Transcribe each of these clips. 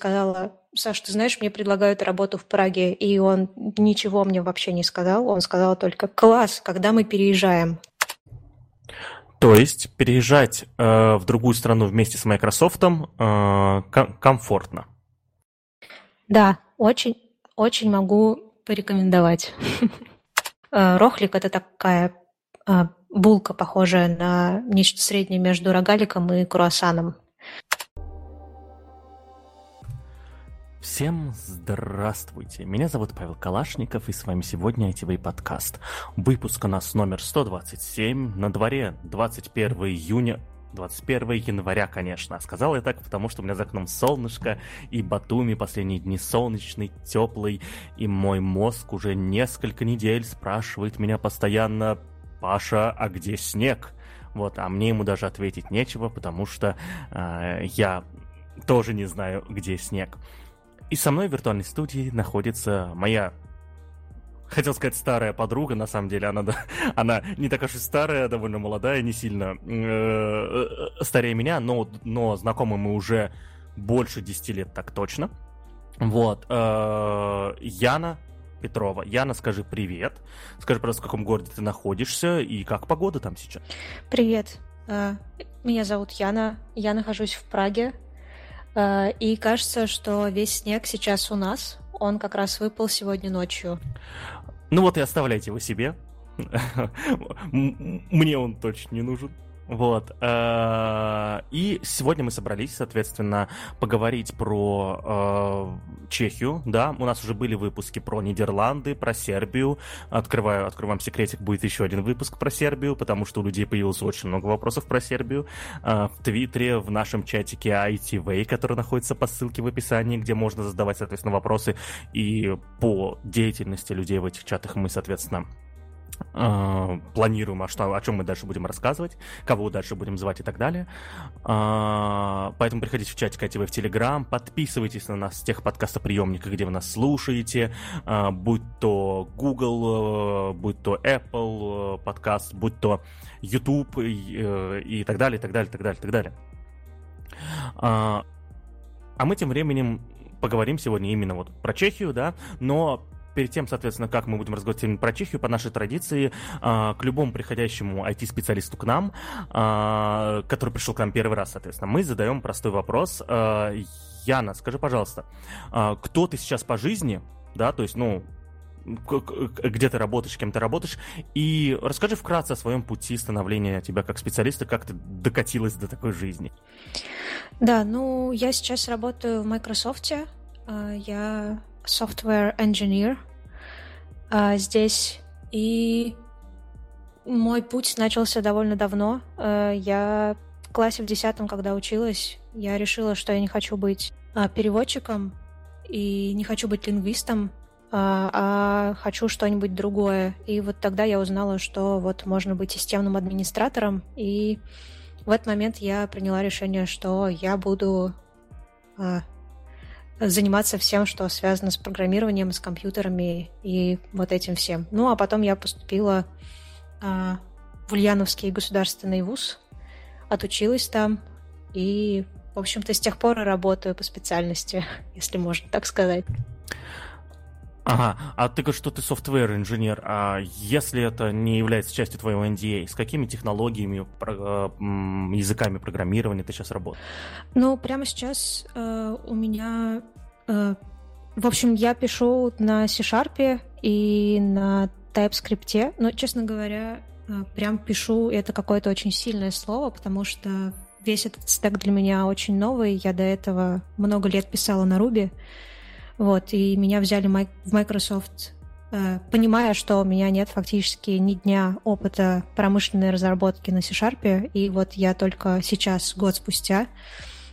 сказала, Саш, ты знаешь, мне предлагают работу в Праге, и он ничего мне вообще не сказал. Он сказал только, класс, когда мы переезжаем. То есть переезжать э, в другую страну вместе с Microsoft э, ком- комфортно. Да, очень, очень могу порекомендовать. Э, рохлик – это такая э, булка, похожая на нечто среднее между рогаликом и круассаном. Всем здравствуйте! Меня зовут Павел Калашников, и с вами сегодня ITV подкаст. Выпуск у нас номер 127, на дворе 21 июня 21 января, конечно. Сказал я так, потому что у меня за окном солнышко, и Батуми последние дни солнечный, теплый, и мой мозг уже несколько недель спрашивает меня постоянно, «Паша, а где снег?» Вот, а мне ему даже ответить нечего, потому что э, я тоже не знаю, где снег. И со мной в виртуальной студии находится моя хотел сказать старая подруга, на самом деле она, она не такая уж и старая, довольно молодая, не сильно э, э, старее меня, но, но знакомы мы уже больше 10 лет так точно. Вот. Э, Яна Петрова. Яна, скажи привет. Скажи, просто в каком городе ты находишься и как погода там сейчас? Привет. Меня зовут Яна. Я нахожусь в Праге. Э, и кажется, что весь снег сейчас у нас. Он как раз выпал сегодня ночью. Ну вот и оставляйте его себе. Мне он точно не нужен. Вот. Э, и сегодня мы собрались, соответственно, поговорить про э, Чехию. Да, у нас уже были выпуски про Нидерланды, про Сербию. Открываю, открою вам секретик, будет еще один выпуск про Сербию, потому что у людей появилось очень много вопросов про Сербию. Э, в Твиттере, в нашем чатике ITV, который находится по ссылке в описании, где можно задавать, соответственно, вопросы. И по деятельности людей в этих чатах мы, соответственно, Uh, планируем, а что, о чем мы дальше будем рассказывать, кого дальше будем звать и так далее. Uh, поэтому приходите в чатик ITV в Телеграм, подписывайтесь на нас в тех подкастоприемниках, где вы нас слушаете, uh, будь то Google, будь то Apple подкаст, будь то YouTube и, и так далее, и так далее, и так далее, и так далее. А мы тем временем поговорим сегодня именно вот про Чехию, да, но перед тем, соответственно, как мы будем разговаривать про Чехию, по нашей традиции, к любому приходящему IT-специалисту к нам, который пришел к нам первый раз, соответственно, мы задаем простой вопрос. Яна, скажи, пожалуйста, кто ты сейчас по жизни, да, то есть, ну, где ты работаешь, кем ты работаешь, и расскажи вкратце о своем пути становления тебя как специалиста, как ты докатилась до такой жизни. Да, ну, я сейчас работаю в Microsoft, я software engineer а, здесь. И мой путь начался довольно давно. А, я в классе в десятом, когда училась, я решила, что я не хочу быть а, переводчиком и не хочу быть лингвистом, а, хочу что-нибудь другое. И вот тогда я узнала, что вот можно быть системным администратором, и в этот момент я приняла решение, что я буду заниматься всем, что связано с программированием, с компьютерами и вот этим всем. Ну, а потом я поступила а, в Ульяновский государственный вуз, отучилась там и, в общем-то, с тех пор работаю по специальности, если можно так сказать. Ага, а ты что ты software инженер, а если это не является частью твоего NDA, с какими технологиями, э, языками программирования ты сейчас работаешь? Ну, прямо сейчас э, у меня... Э, в общем, я пишу на C-Sharp и на TypeScript, но, честно говоря, э, прям пишу, это какое-то очень сильное слово, потому что весь этот стек для меня очень новый. Я до этого много лет писала на Ruby, вот, и меня взяли в Microsoft, э, понимая, что у меня нет фактически ни дня опыта промышленной разработки на C-Sharp, и вот я только сейчас, год спустя,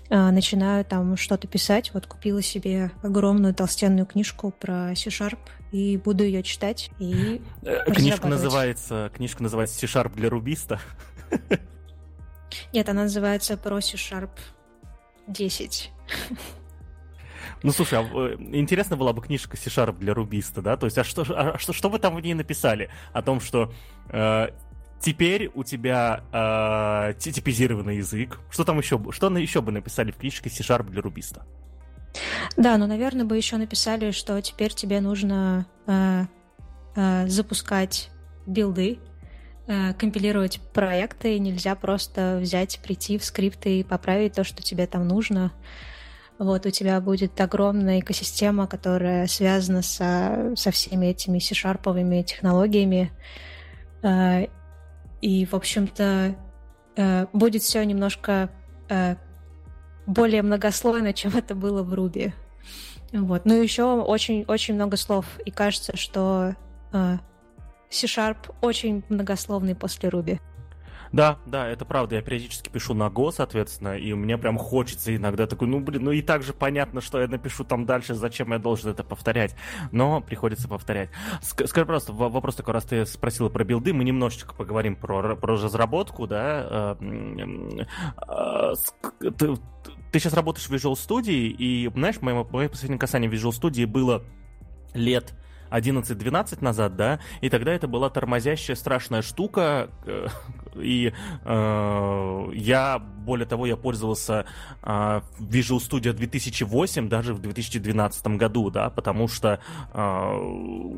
э, начинаю там что-то писать. Вот купила себе огромную толстенную книжку про C-Sharp и буду ее читать и э, Книжка называется, книжка называется C-Sharp для рубиста. Нет, она называется про C-Sharp 10. Ну, слушай, а, э, интересно была бы книжка C-Sharp для рубиста, да? То есть, а что, а что, что вы там в ней написали? О том, что э, теперь у тебя э, типизированный язык. Что там еще? Что еще бы написали в книжке C-Sharp для рубиста? Да, но, наверное, бы еще написали, что теперь тебе нужно э, э, запускать билды, э, компилировать проекты, нельзя просто взять, прийти в скрипты и поправить то, что тебе там нужно. Вот у тебя будет огромная экосистема, которая связана со, со всеми этими C-шарповыми технологиями. Э, и, в общем-то, э, будет все немножко э, более многослойно, чем это было в Руби. Вот. Ну, еще очень-очень много слов. И кажется, что C-Sharp очень многословный после Руби. Да, да, это правда. Я периодически пишу на Go, соответственно, и мне прям хочется иногда такой, ну, блин, ну и так же понятно, что я напишу там дальше, зачем я должен это повторять. Но приходится повторять. Скажи просто, вопрос такой, раз ты спросила про билды, мы немножечко поговорим про, про разработку, да. Э, э, ты, сейчас работаешь в Visual Studio, и, знаешь, мое, мое последнее касание Visual Studio было лет 11-12 назад, да, и тогда это была тормозящая страшная штука, и э, я, более того, я пользовался э, Visual Studio 2008 даже в 2012 году, да, потому что э,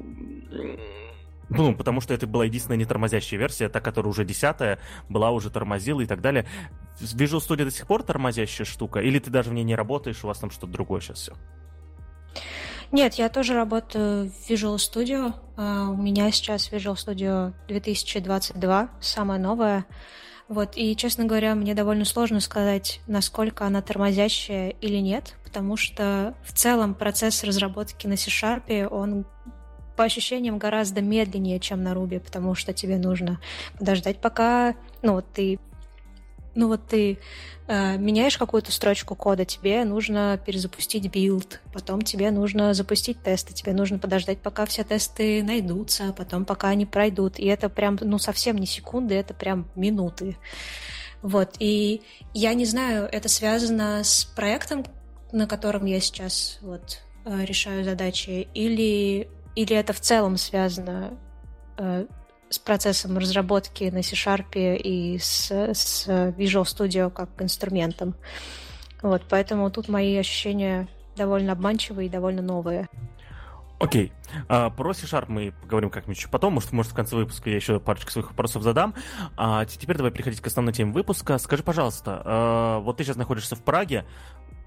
ну, потому что это была единственная не тормозящая версия, та, которая уже десятая, была уже тормозила и так далее. Visual Studio до сих пор тормозящая штука? Или ты даже в ней не работаешь, у вас там что-то другое сейчас все? Нет, я тоже работаю в Visual Studio. Uh, у меня сейчас Visual Studio 2022, самая новая. Вот, и, честно говоря, мне довольно сложно сказать, насколько она тормозящая или нет, потому что в целом процесс разработки на C-Sharp, он по ощущениям гораздо медленнее, чем на Ruby, потому что тебе нужно подождать, пока ну, ты ну вот ты э, меняешь какую-то строчку кода, тебе нужно перезапустить build, потом тебе нужно запустить тесты, тебе нужно подождать, пока все тесты найдутся, потом пока они пройдут. И это прям, ну, совсем не секунды, это прям минуты. Вот, и я не знаю, это связано с проектом, на котором я сейчас вот э, решаю задачи, или, или это в целом связано э, с процессом разработки на C-Sharp и с, с Visual Studio как инструментом. Вот, поэтому тут мои ощущения довольно обманчивые и довольно новые. Окей. Okay. А, про C-Sharp мы поговорим как-нибудь еще потом. Может, может, в конце выпуска я еще парочку своих вопросов задам. А теперь давай переходить к основной теме выпуска. Скажи, пожалуйста, а, вот ты сейчас находишься в Праге.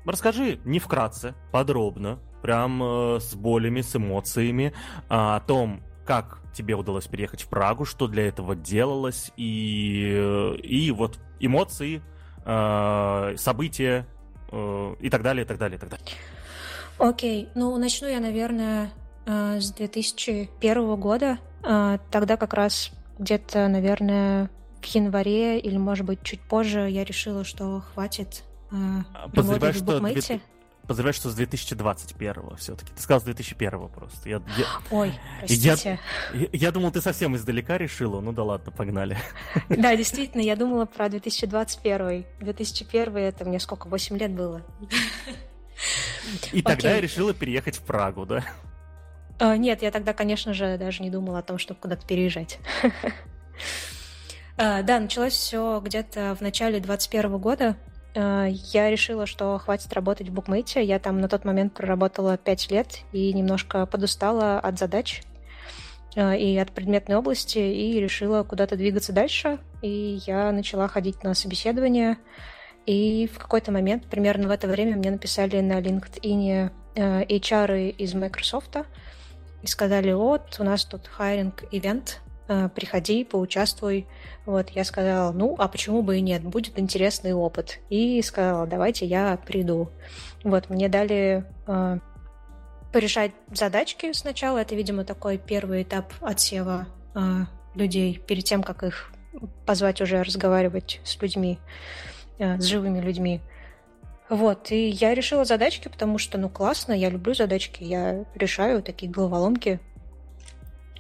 Расскажи не вкратце, подробно, прям э, с болями, с эмоциями о том, как тебе удалось переехать в Прагу, что для этого делалось, и, и вот эмоции, э, события э, и так далее, и так далее, и так далее. Окей, okay. ну начну я, наверное, э, с 2001 года. Тогда как раз где-то, наверное, в январе или, может быть, чуть позже я решила, что хватит Подозреваю, что Поздравляю, что с 2021 все-таки. Ты сказал с 2001 просто. Я, я, Ой, простите. Я, я, думал, ты совсем издалека решила. Ну да ладно, погнали. Да, действительно, я думала про 2021. 2001 это мне сколько, 8 лет было. И тогда я решила переехать в Прагу, да? А, нет, я тогда, конечно же, даже не думала о том, чтобы куда-то переезжать. А, да, началось все где-то в начале 2021 года. Э, я решила, что хватит работать в букмейте. Я там на тот момент проработала 5 лет и немножко подустала от задач э, и от предметной области, и решила куда-то двигаться дальше. И я начала ходить на собеседование. И в какой-то момент, примерно в это время, мне написали на LinkedIn э, HR из Microsoft и сказали, вот, у нас тут hiring event, приходи, поучаствуй. Вот, я сказала, ну, а почему бы и нет, будет интересный опыт. И сказала, давайте я приду. Вот, мне дали э, порешать задачки сначала. Это, видимо, такой первый этап отсева э, людей перед тем, как их позвать уже разговаривать с людьми, э, с живыми людьми. Вот, и я решила задачки, потому что, ну, классно, я люблю задачки, я решаю такие головоломки,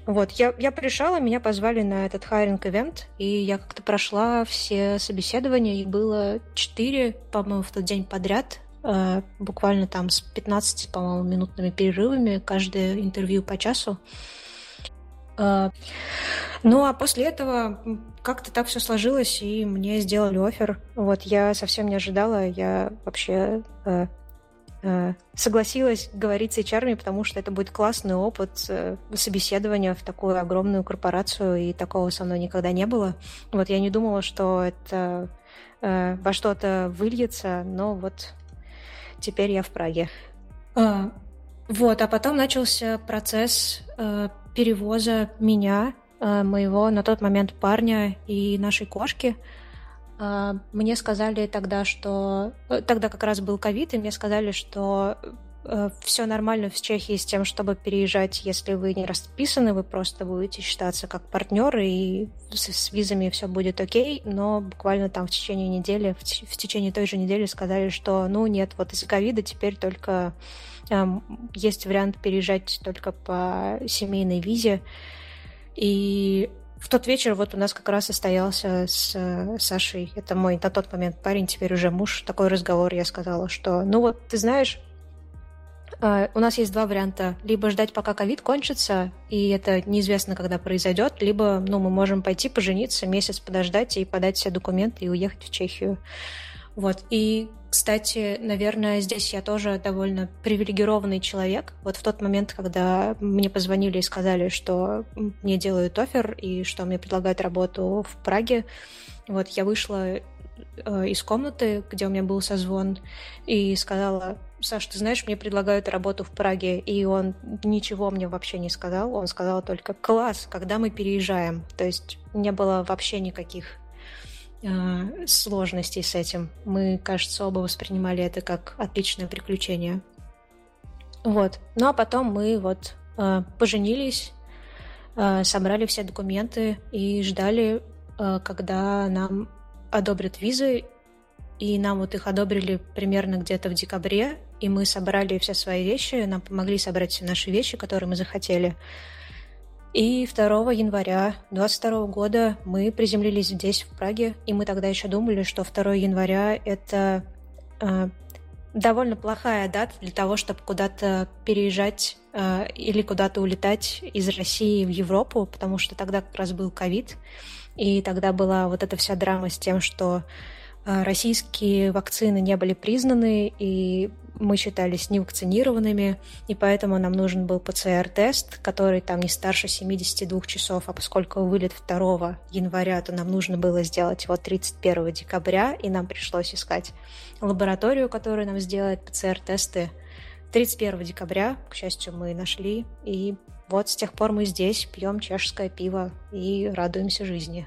вот, я, я пришла, меня позвали на этот hiring event, и я как-то прошла все собеседования, их было четыре, по-моему, в тот день подряд, э, буквально там с 15, по-моему, минутными перерывами, каждое интервью по часу. Э, ну, а после этого как-то так все сложилось, и мне сделали offer. Вот, я совсем не ожидала, я вообще... Э, согласилась говорить с HR, потому что это будет классный опыт э, собеседования в такую огромную корпорацию, и такого со мной никогда не было. Вот я не думала, что это э, во что-то выльется, но вот теперь я в Праге. А, вот, а потом начался процесс э, перевоза меня, э, моего на тот момент парня и нашей кошки – мне сказали тогда, что... Э, тогда как раз был ковид, и мне сказали, что э, все нормально в Чехии с тем, чтобы переезжать, если вы не расписаны, вы просто будете считаться как партнеры, и с, с визами все будет окей, но буквально там в течение недели, в, в течение той же недели сказали, что, ну, нет, вот из-за ковида теперь только э, есть вариант переезжать только по семейной визе, и в тот вечер вот у нас как раз состоялся с э, Сашей, это мой на тот момент парень, теперь уже муж, такой разговор, я сказала, что, ну вот, ты знаешь, э, у нас есть два варианта. Либо ждать, пока ковид кончится, и это неизвестно, когда произойдет, либо ну, мы можем пойти пожениться, месяц подождать и подать все документы и уехать в Чехию. Вот. И кстати, наверное, здесь я тоже довольно привилегированный человек. Вот в тот момент, когда мне позвонили и сказали, что мне делают офер и что мне предлагают работу в Праге, вот я вышла э, из комнаты, где у меня был созвон, и сказала, Саш, ты знаешь, мне предлагают работу в Праге, и он ничего мне вообще не сказал, он сказал только «класс, когда мы переезжаем». То есть не было вообще никаких э, сложностей с этим. Мы, кажется, оба воспринимали это как отличное приключение. Вот. Ну а потом мы вот э, поженились, э, собрали все документы и ждали, э, когда нам одобрят визы. И нам вот их одобрили примерно где-то в декабре, и мы собрали все свои вещи, нам помогли собрать все наши вещи, которые мы захотели. И 2 января 22 года мы приземлились здесь, в Праге, и мы тогда еще думали, что 2 января это э, довольно плохая дата для того, чтобы куда-то переезжать э, или куда-то улетать из России в Европу, потому что тогда как раз был ковид, и тогда была вот эта вся драма с тем, что российские вакцины не были признаны, и мы считались невакцинированными, и поэтому нам нужен был ПЦР-тест, который там не старше 72 часов, а поскольку вылет 2 января, то нам нужно было сделать его 31 декабря, и нам пришлось искать лабораторию, которая нам сделает ПЦР-тесты 31 декабря, к счастью, мы нашли, и вот с тех пор мы здесь пьем чешское пиво и радуемся жизни.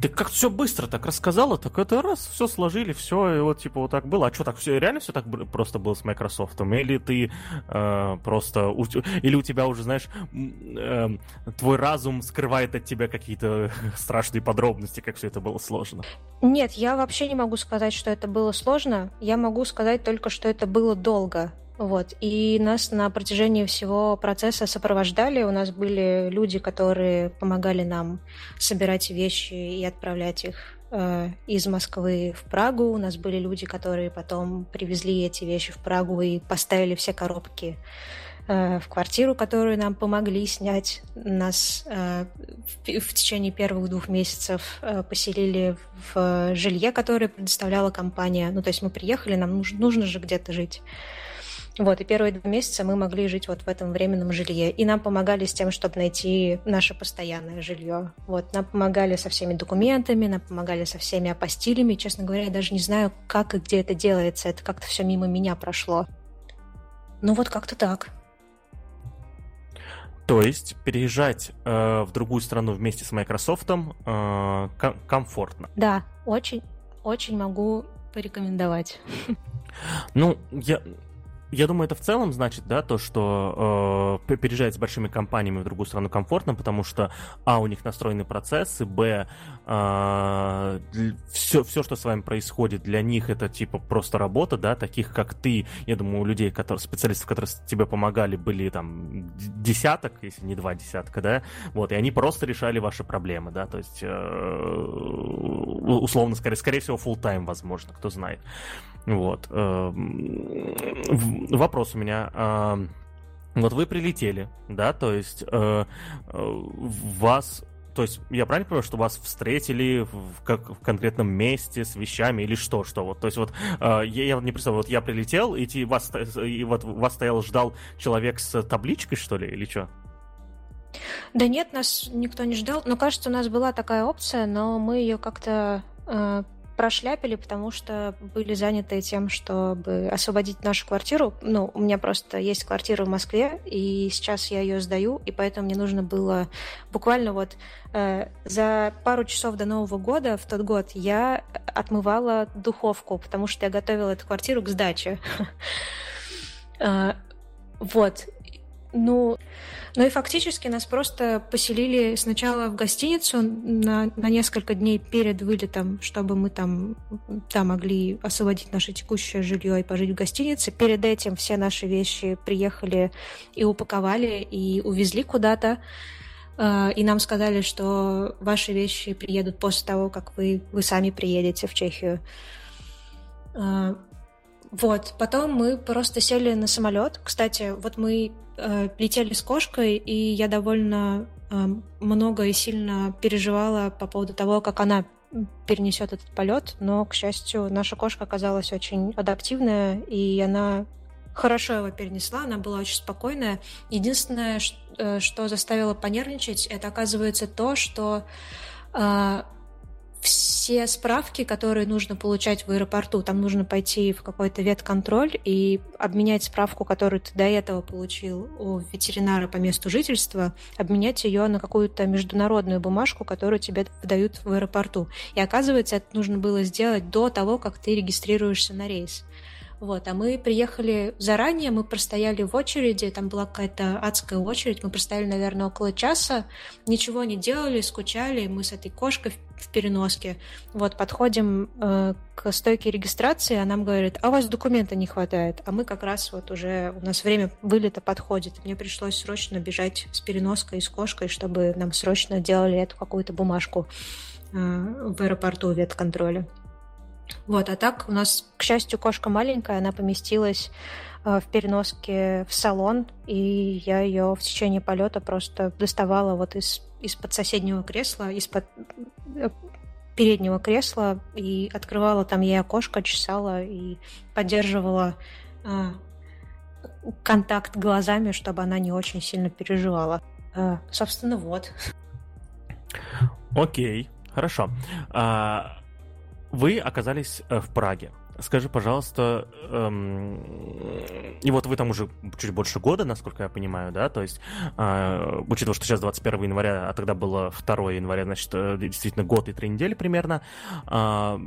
Ты как все быстро так рассказала, так это раз, все сложили, все, и вот типа вот так было. А что так все реально все так просто было с Microsoft? Или ты э, просто у, или у тебя уже, знаешь, э, твой разум скрывает от тебя какие-то страшные подробности, как все это было сложно? Нет, я вообще не могу сказать, что это было сложно. Я могу сказать только, что это было долго. Вот. И нас на протяжении всего процесса сопровождали. У нас были люди, которые помогали нам собирать вещи и отправлять их э, из Москвы в Прагу. У нас были люди, которые потом привезли эти вещи в Прагу и поставили все коробки э, в квартиру, которую нам помогли снять. Нас э, в, в течение первых двух месяцев э, поселили в жилье, которое предоставляла компания. Ну, то есть мы приехали, нам нужно, нужно же где-то жить. Вот, и первые два месяца мы могли жить вот в этом временном жилье. И нам помогали с тем, чтобы найти наше постоянное жилье. Вот, нам помогали со всеми документами, нам помогали со всеми апостилями. Честно говоря, я даже не знаю, как и где это делается. Это как-то все мимо меня прошло. Ну вот как-то так. То есть переезжать э, в другую страну вместе с Microsoft э, ком- комфортно. Да, очень, очень могу порекомендовать. Ну, я, я думаю, это в целом значит, да, то, что э, переезжать с большими компаниями в другую страну комфортно, потому что, а, у них настроены процессы, б, э, все, все, что с вами происходит, для них это, типа, просто работа, да, таких, как ты, я думаю, у людей, которые, специалистов, которые тебе помогали, были, там, десяток, если не два десятка, да, вот, и они просто решали ваши проблемы, да, то есть, э, условно, скорее, скорее всего, full time возможно, кто знает. Вот. Эм, вопрос у меня. Вот вы прилетели, да, то есть э, э вас то есть я правильно понимаю, что вас встретили в, как, в конкретном месте с вещами или что, что вот, то есть вот э, я, я не представляю, вот я прилетел, и, вас, и вот вас стоял, ждал человек с табличкой, что ли, или что? Да нет, нас никто не ждал. Но кажется, у нас была такая опция, но мы ее как-то э, прошляпили, потому что были заняты тем, чтобы освободить нашу квартиру. Ну, у меня просто есть квартира в Москве, и сейчас я ее сдаю, и поэтому мне нужно было буквально вот э, за пару часов до Нового года, в тот год, я отмывала духовку, потому что я готовила эту квартиру к сдаче. Э, вот. Ну, ну и фактически нас просто поселили сначала в гостиницу на, на несколько дней перед вылетом, чтобы мы там, там могли освободить наше текущее жилье и пожить в гостинице. Перед этим все наши вещи приехали и упаковали, и увезли куда-то. А, и нам сказали, что ваши вещи приедут после того, как вы, вы сами приедете в Чехию. А, вот, потом мы просто сели на самолет. Кстати, вот мы э, с кошкой, и я довольно э, много и сильно переживала по поводу того, как она перенесет этот полет, но, к счастью, наша кошка оказалась очень адаптивная, и она хорошо его перенесла, она была очень спокойная. Единственное, э, что заставило понервничать, это оказывается то, что э, все справки, которые нужно получать в аэропорту. Там нужно пойти в какой-то ветконтроль и обменять справку, которую ты до этого получил у ветеринара по месту жительства, обменять ее на какую-то международную бумажку, которую тебе выдают в аэропорту. И оказывается, это нужно было сделать до того, как ты регистрируешься на рейс. Вот, а мы приехали заранее, мы простояли в очереди, там была какая-то адская очередь, мы простояли, наверное, около часа, ничего не делали, скучали, мы с этой кошкой в, переноске. Вот, подходим э, к стойке регистрации, а нам говорят, а у вас документа не хватает, а мы как раз вот уже, у нас время вылета подходит, мне пришлось срочно бежать с переноской и с кошкой, чтобы нам срочно делали эту какую-то бумажку э, в аэропорту ветконтроля. Вот, а так у нас, к счастью, кошка маленькая, она поместилась э, в переноске в салон, и я ее в течение полета просто доставала вот из, из-под соседнего кресла, из-под э, переднего кресла, и открывала там ей окошко, чесала и поддерживала э, контакт глазами, чтобы она не очень сильно переживала. Э, собственно, вот. Окей, хорошо. А, вы оказались э, в Праге. Скажи, пожалуйста, эм, и вот вы там уже чуть больше года, насколько я понимаю, да, то есть, э, учитывая, что сейчас 21 января, а тогда было 2 января, значит, э, действительно год и три недели примерно. Э,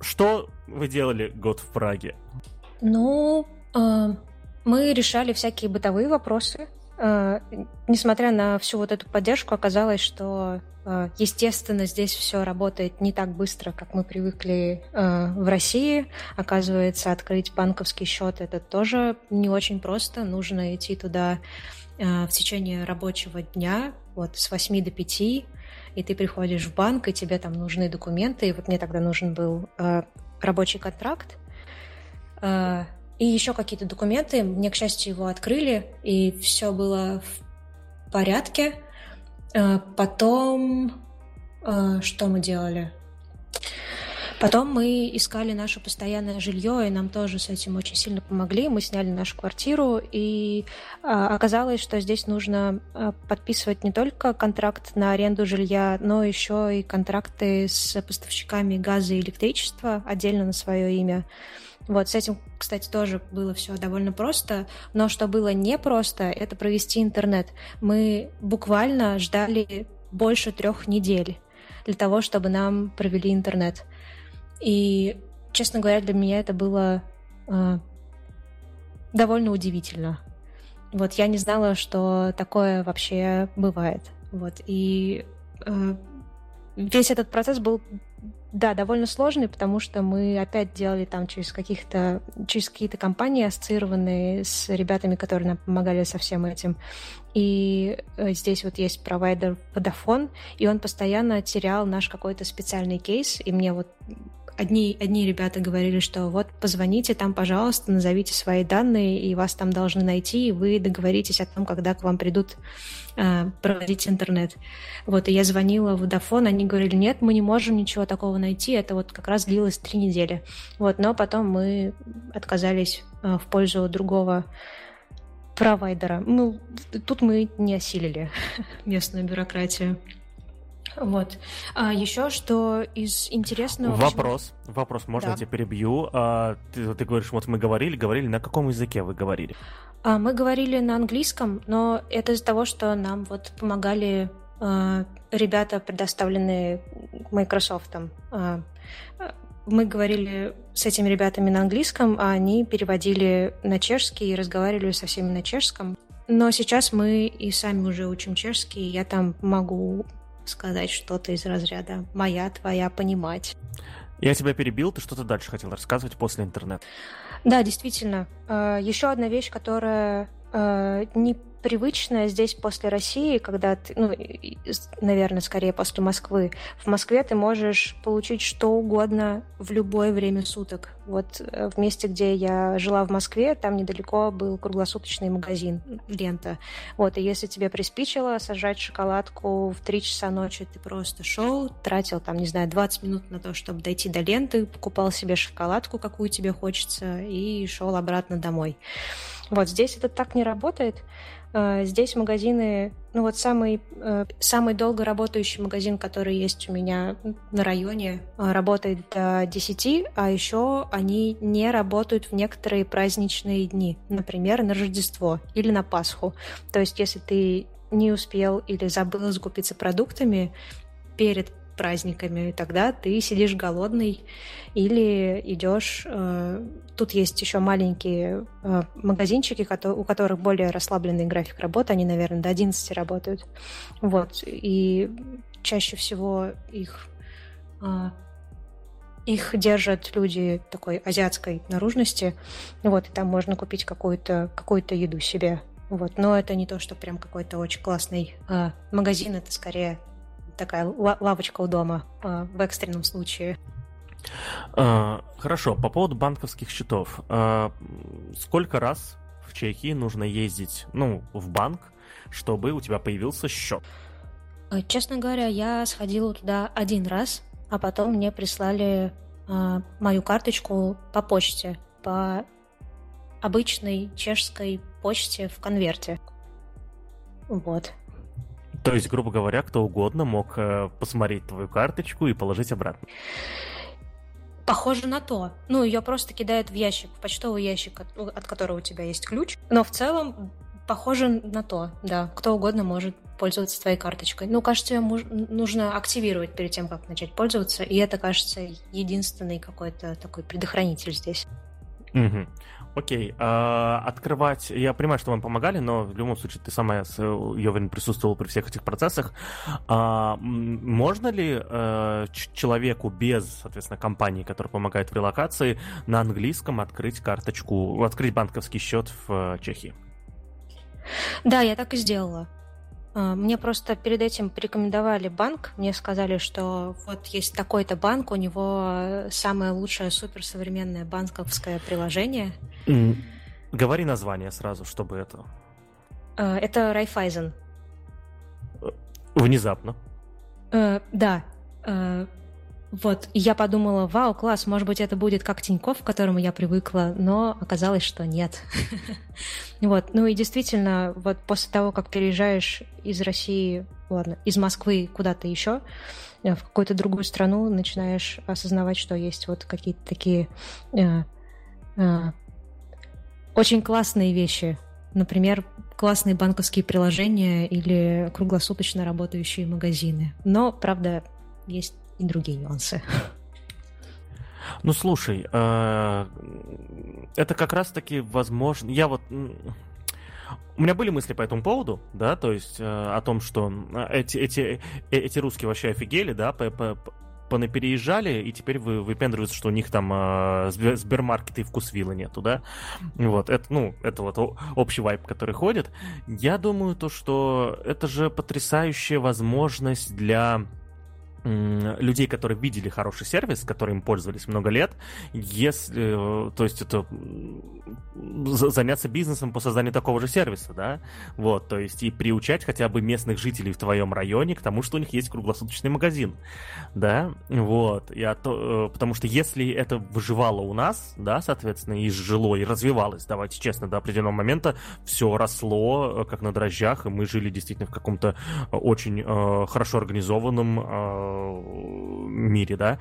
что вы делали год в Праге? Ну, э, мы решали всякие бытовые вопросы. Э, несмотря на всю вот эту поддержку, оказалось, что Э, естественно, здесь все работает не так быстро, как мы привыкли э, в России. Оказывается, открыть банковский счет это тоже не очень просто. Нужно идти туда в течение рабочего дня, вот с 8 до 5, и ты приходишь в банк, и тебе там нужны документы. И вот мне тогда нужен был рабочий контракт. И еще какие-то документы. Мне, к счастью, его открыли, и все было в порядке. Э, потом, э, что мы делали? Потом мы искали наше постоянное жилье, и нам тоже с этим очень сильно помогли. Мы сняли нашу квартиру, и а, оказалось, что здесь нужно подписывать не только контракт на аренду жилья, но еще и контракты с поставщиками газа и электричества отдельно на свое имя. Вот, с этим, кстати, тоже было все довольно просто, но что было непросто, это провести интернет. Мы буквально ждали больше трех недель для того, чтобы нам провели интернет. И, честно говоря, для меня это было э, довольно удивительно. Вот я не знала, что такое вообще бывает. Вот и э, весь этот процесс был да, довольно сложный, потому что мы опять делали там через каких-то через какие-то компании, ассоциированные с ребятами, которые нам помогали со всем этим. И э, здесь вот есть провайдер Vodafone, и он постоянно терял наш какой-то специальный кейс, и мне вот одни, одни ребята говорили, что вот позвоните там, пожалуйста, назовите свои данные, и вас там должны найти, и вы договоритесь о том, когда к вам придут э, проводить интернет. Вот, и я звонила в Vodafone, они говорили, нет, мы не можем ничего такого найти, это вот как раз длилось три недели. Вот, но потом мы отказались э, в пользу другого провайдера. Ну, тут мы не осилили местную бюрократию. Вот. А еще что из интересного... Вопрос. Общем... Вопрос, можно да. я тебя перебью? А, ты, ты говоришь, вот мы говорили, говорили, на каком языке вы говорили? А, мы говорили на английском, но это из-за того, что нам вот помогали а, ребята, предоставленные Microsoft. А, мы говорили с этими ребятами на английском, а они переводили на чешский и разговаривали со всеми на чешском. Но сейчас мы и сами уже учим чешский, я там могу сказать что-то из разряда «моя, твоя, понимать». Я тебя перебил, ты что-то дальше хотел рассказывать после интернета. Да, действительно. Э, Еще одна вещь, которая э, не привычное здесь после России, когда ты, ну, наверное, скорее после Москвы. В Москве ты можешь получить что угодно в любое время суток. Вот э, в месте, где я жила в Москве, там недалеко был круглосуточный магазин, лента. Вот, и если тебе приспичило сажать шоколадку в 3 часа ночи, ты просто шел, тратил там, не знаю, 20 минут на то, чтобы дойти до ленты, покупал себе шоколадку, какую тебе хочется, и шел обратно домой. Вот здесь это так не работает. Э, здесь магазины, ну вот самый, э, самый долго работающий магазин, который есть у меня на районе, э, работает до 10, а еще они не работают в некоторые праздничные дни, например, на Рождество или на Пасху. То есть если ты не успел или забыл закупиться продуктами перед праздниками, тогда ты сидишь голодный или идешь... Э, тут есть еще маленькие э, магазинчики, у которых более расслабленный график работы, они, наверное, до 11 работают. Вот, и чаще всего их э, их держат люди такой азиатской наружности, вот, и там можно купить какую-то какую еду себе. Вот, но это не то, что прям какой-то очень классный э, магазин, это скорее такая лавочка у дома а, в экстренном случае. А, хорошо, по поводу банковских счетов. А, сколько раз в Чехии нужно ездить, ну, в банк, чтобы у тебя появился счет? Честно говоря, я сходила туда один раз, а потом мне прислали мою карточку по почте, по обычной чешской почте в конверте. Вот. То есть, грубо говоря, кто угодно мог э, посмотреть твою карточку и положить обратно. Похоже на то. Ну, ее просто кидают в ящик, в почтовый ящик, от, от которого у тебя есть ключ. Но в целом похоже на то, да. Кто угодно может пользоваться твоей карточкой. Ну, кажется, ее нужно активировать перед тем, как начать пользоваться. И это, кажется, единственный какой-то такой предохранитель здесь. Угу. Окей, а, открывать, я понимаю, что вам помогали, но в любом случае ты сама, я уверен, присутствовала при всех этих процессах. А, можно ли а, человеку без, соответственно, компании, которая помогает в релокации, на английском открыть карточку, открыть банковский счет в Чехии? Да, я так и сделала. А, мне просто перед этим порекомендовали банк. Мне сказали, что вот есть такой-то банк, у него самое лучшее суперсовременное банковское приложение. Говори название сразу, чтобы это... А, это Райфайзен. Внезапно. Uh, да. Вот, я подумала, вау, класс, может быть, это будет как Тиньков, к которому я привыкла, но оказалось, что нет. Вот, ну и действительно, вот после того, как переезжаешь из России, ладно, из Москвы куда-то еще, э, в какую-то другую страну, начинаешь осознавать, что есть вот какие-то такие э, э, очень классные вещи, например, классные банковские приложения или круглосуточно работающие магазины. Но, правда, есть и другие нюансы. Ну слушай, э, это как раз-таки возможно. Я вот у меня были мысли по этому поводу, да, то есть э, о том, что эти, эти, э, эти русские вообще офигели, да, по, по, понапереезжали, и теперь вы выпендриваются, что у них там э, Сбермаркета и вкусвилла нету, да? Вот, это, ну, это вот общий вайп, который ходит. Я думаю, то, что это же потрясающая возможность для людей, которые видели хороший сервис, которым пользовались много лет, если, э, то есть это заняться бизнесом по созданию такого же сервиса, да, вот, то есть и приучать хотя бы местных жителей в твоем районе к тому, что у них есть круглосуточный магазин, да, вот, я то, э, потому что если это выживало у нас, да, соответственно, и жило, и развивалось, давайте честно, до определенного момента все росло э, как на дрожжах, и мы жили действительно в каком-то очень э, хорошо организованном э, мире, да,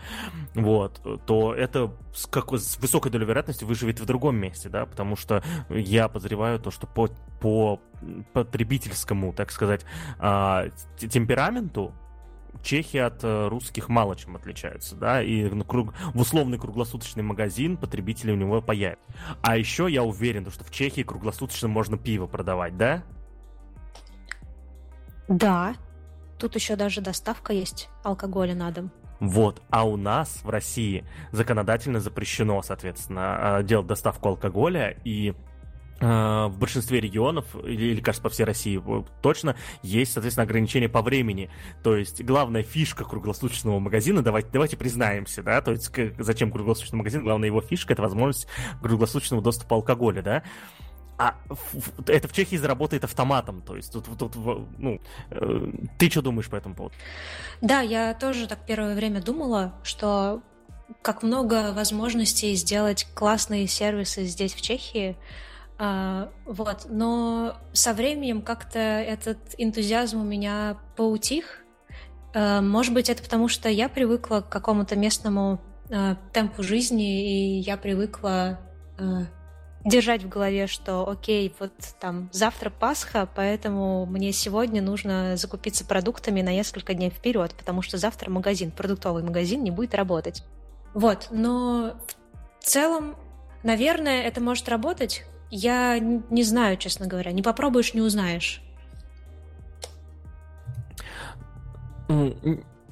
вот, то это с, как, с высокой долей вероятности выживет в другом месте, да, потому что я подозреваю то, что по, по потребительскому, так сказать, а, темпераменту чехи от э, русских мало чем отличаются, да, и круг, в условный круглосуточный магазин потребители у него появятся. А еще я уверен, что в Чехии круглосуточно можно пиво продавать, да? Да, Тут еще даже доставка есть алкоголя на дом. Вот, а у нас в России законодательно запрещено, соответственно, а, делать доставку алкоголя, и а, в большинстве регионов, или, кажется, по всей России точно, есть, соответственно, ограничения по времени. То есть главная фишка круглосуточного магазина, давайте, давайте признаемся, да, то есть зачем круглосуточный магазин, главная его фишка — это возможность круглосуточного доступа алкоголя, да, а это в Чехии заработает автоматом, то есть тут, тут ну, э, ты что думаешь по этому поводу? Да, я тоже так первое время думала, что как много возможностей сделать классные сервисы здесь в Чехии, а, вот, но со временем как-то этот энтузиазм у меня поутих. А, может быть, это потому, что я привыкла к какому-то местному а, темпу жизни, и я привыкла держать в голове, что окей, вот там завтра Пасха, поэтому мне сегодня нужно закупиться продуктами на несколько дней вперед, потому что завтра магазин, продуктовый магазин не будет работать. Вот, но в целом, наверное, это может работать. Я не знаю, честно говоря. Не попробуешь, не узнаешь.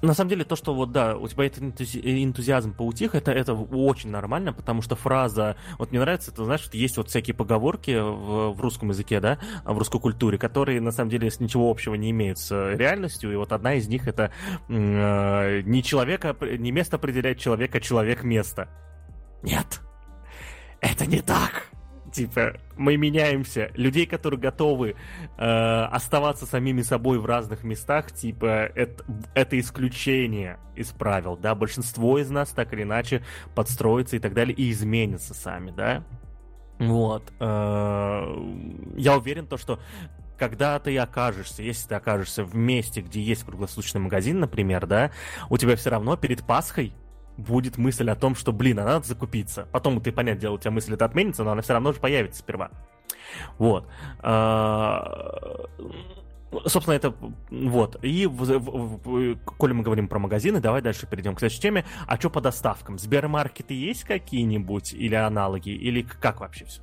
На самом деле, то, что вот, да, у тебя этот энтузиазм поутих, это, это очень нормально, потому что фраза, вот мне нравится, ты знаешь, есть вот всякие поговорки в, в русском языке, да, в русской культуре, которые, на самом деле, ничего общего не имеют с реальностью, и вот одна из них это э, не человека, не место определяет человека, человек место. Нет, это не так. Типа, мы меняемся. Людей, которые готовы э, оставаться самими собой в разных местах, типа, это, это исключение из правил, да. Большинство из нас так или иначе подстроится и так далее, и изменятся сами, да. Вот. Э, я уверен, то, что когда ты окажешься, если ты окажешься в месте, где есть круглосуточный магазин, например, да, у тебя все равно перед Пасхой будет мысль о том, что, блин, а надо закупиться. Потом ты, понятное дело, у тебя мысль это отменится, но она все равно же появится сперва. Вот. А, собственно, это вот. И коли мы говорим про магазины, давай дальше перейдем к следующей теме. А что по доставкам? Сбермаркеты есть какие-нибудь или аналоги? Или как вообще все?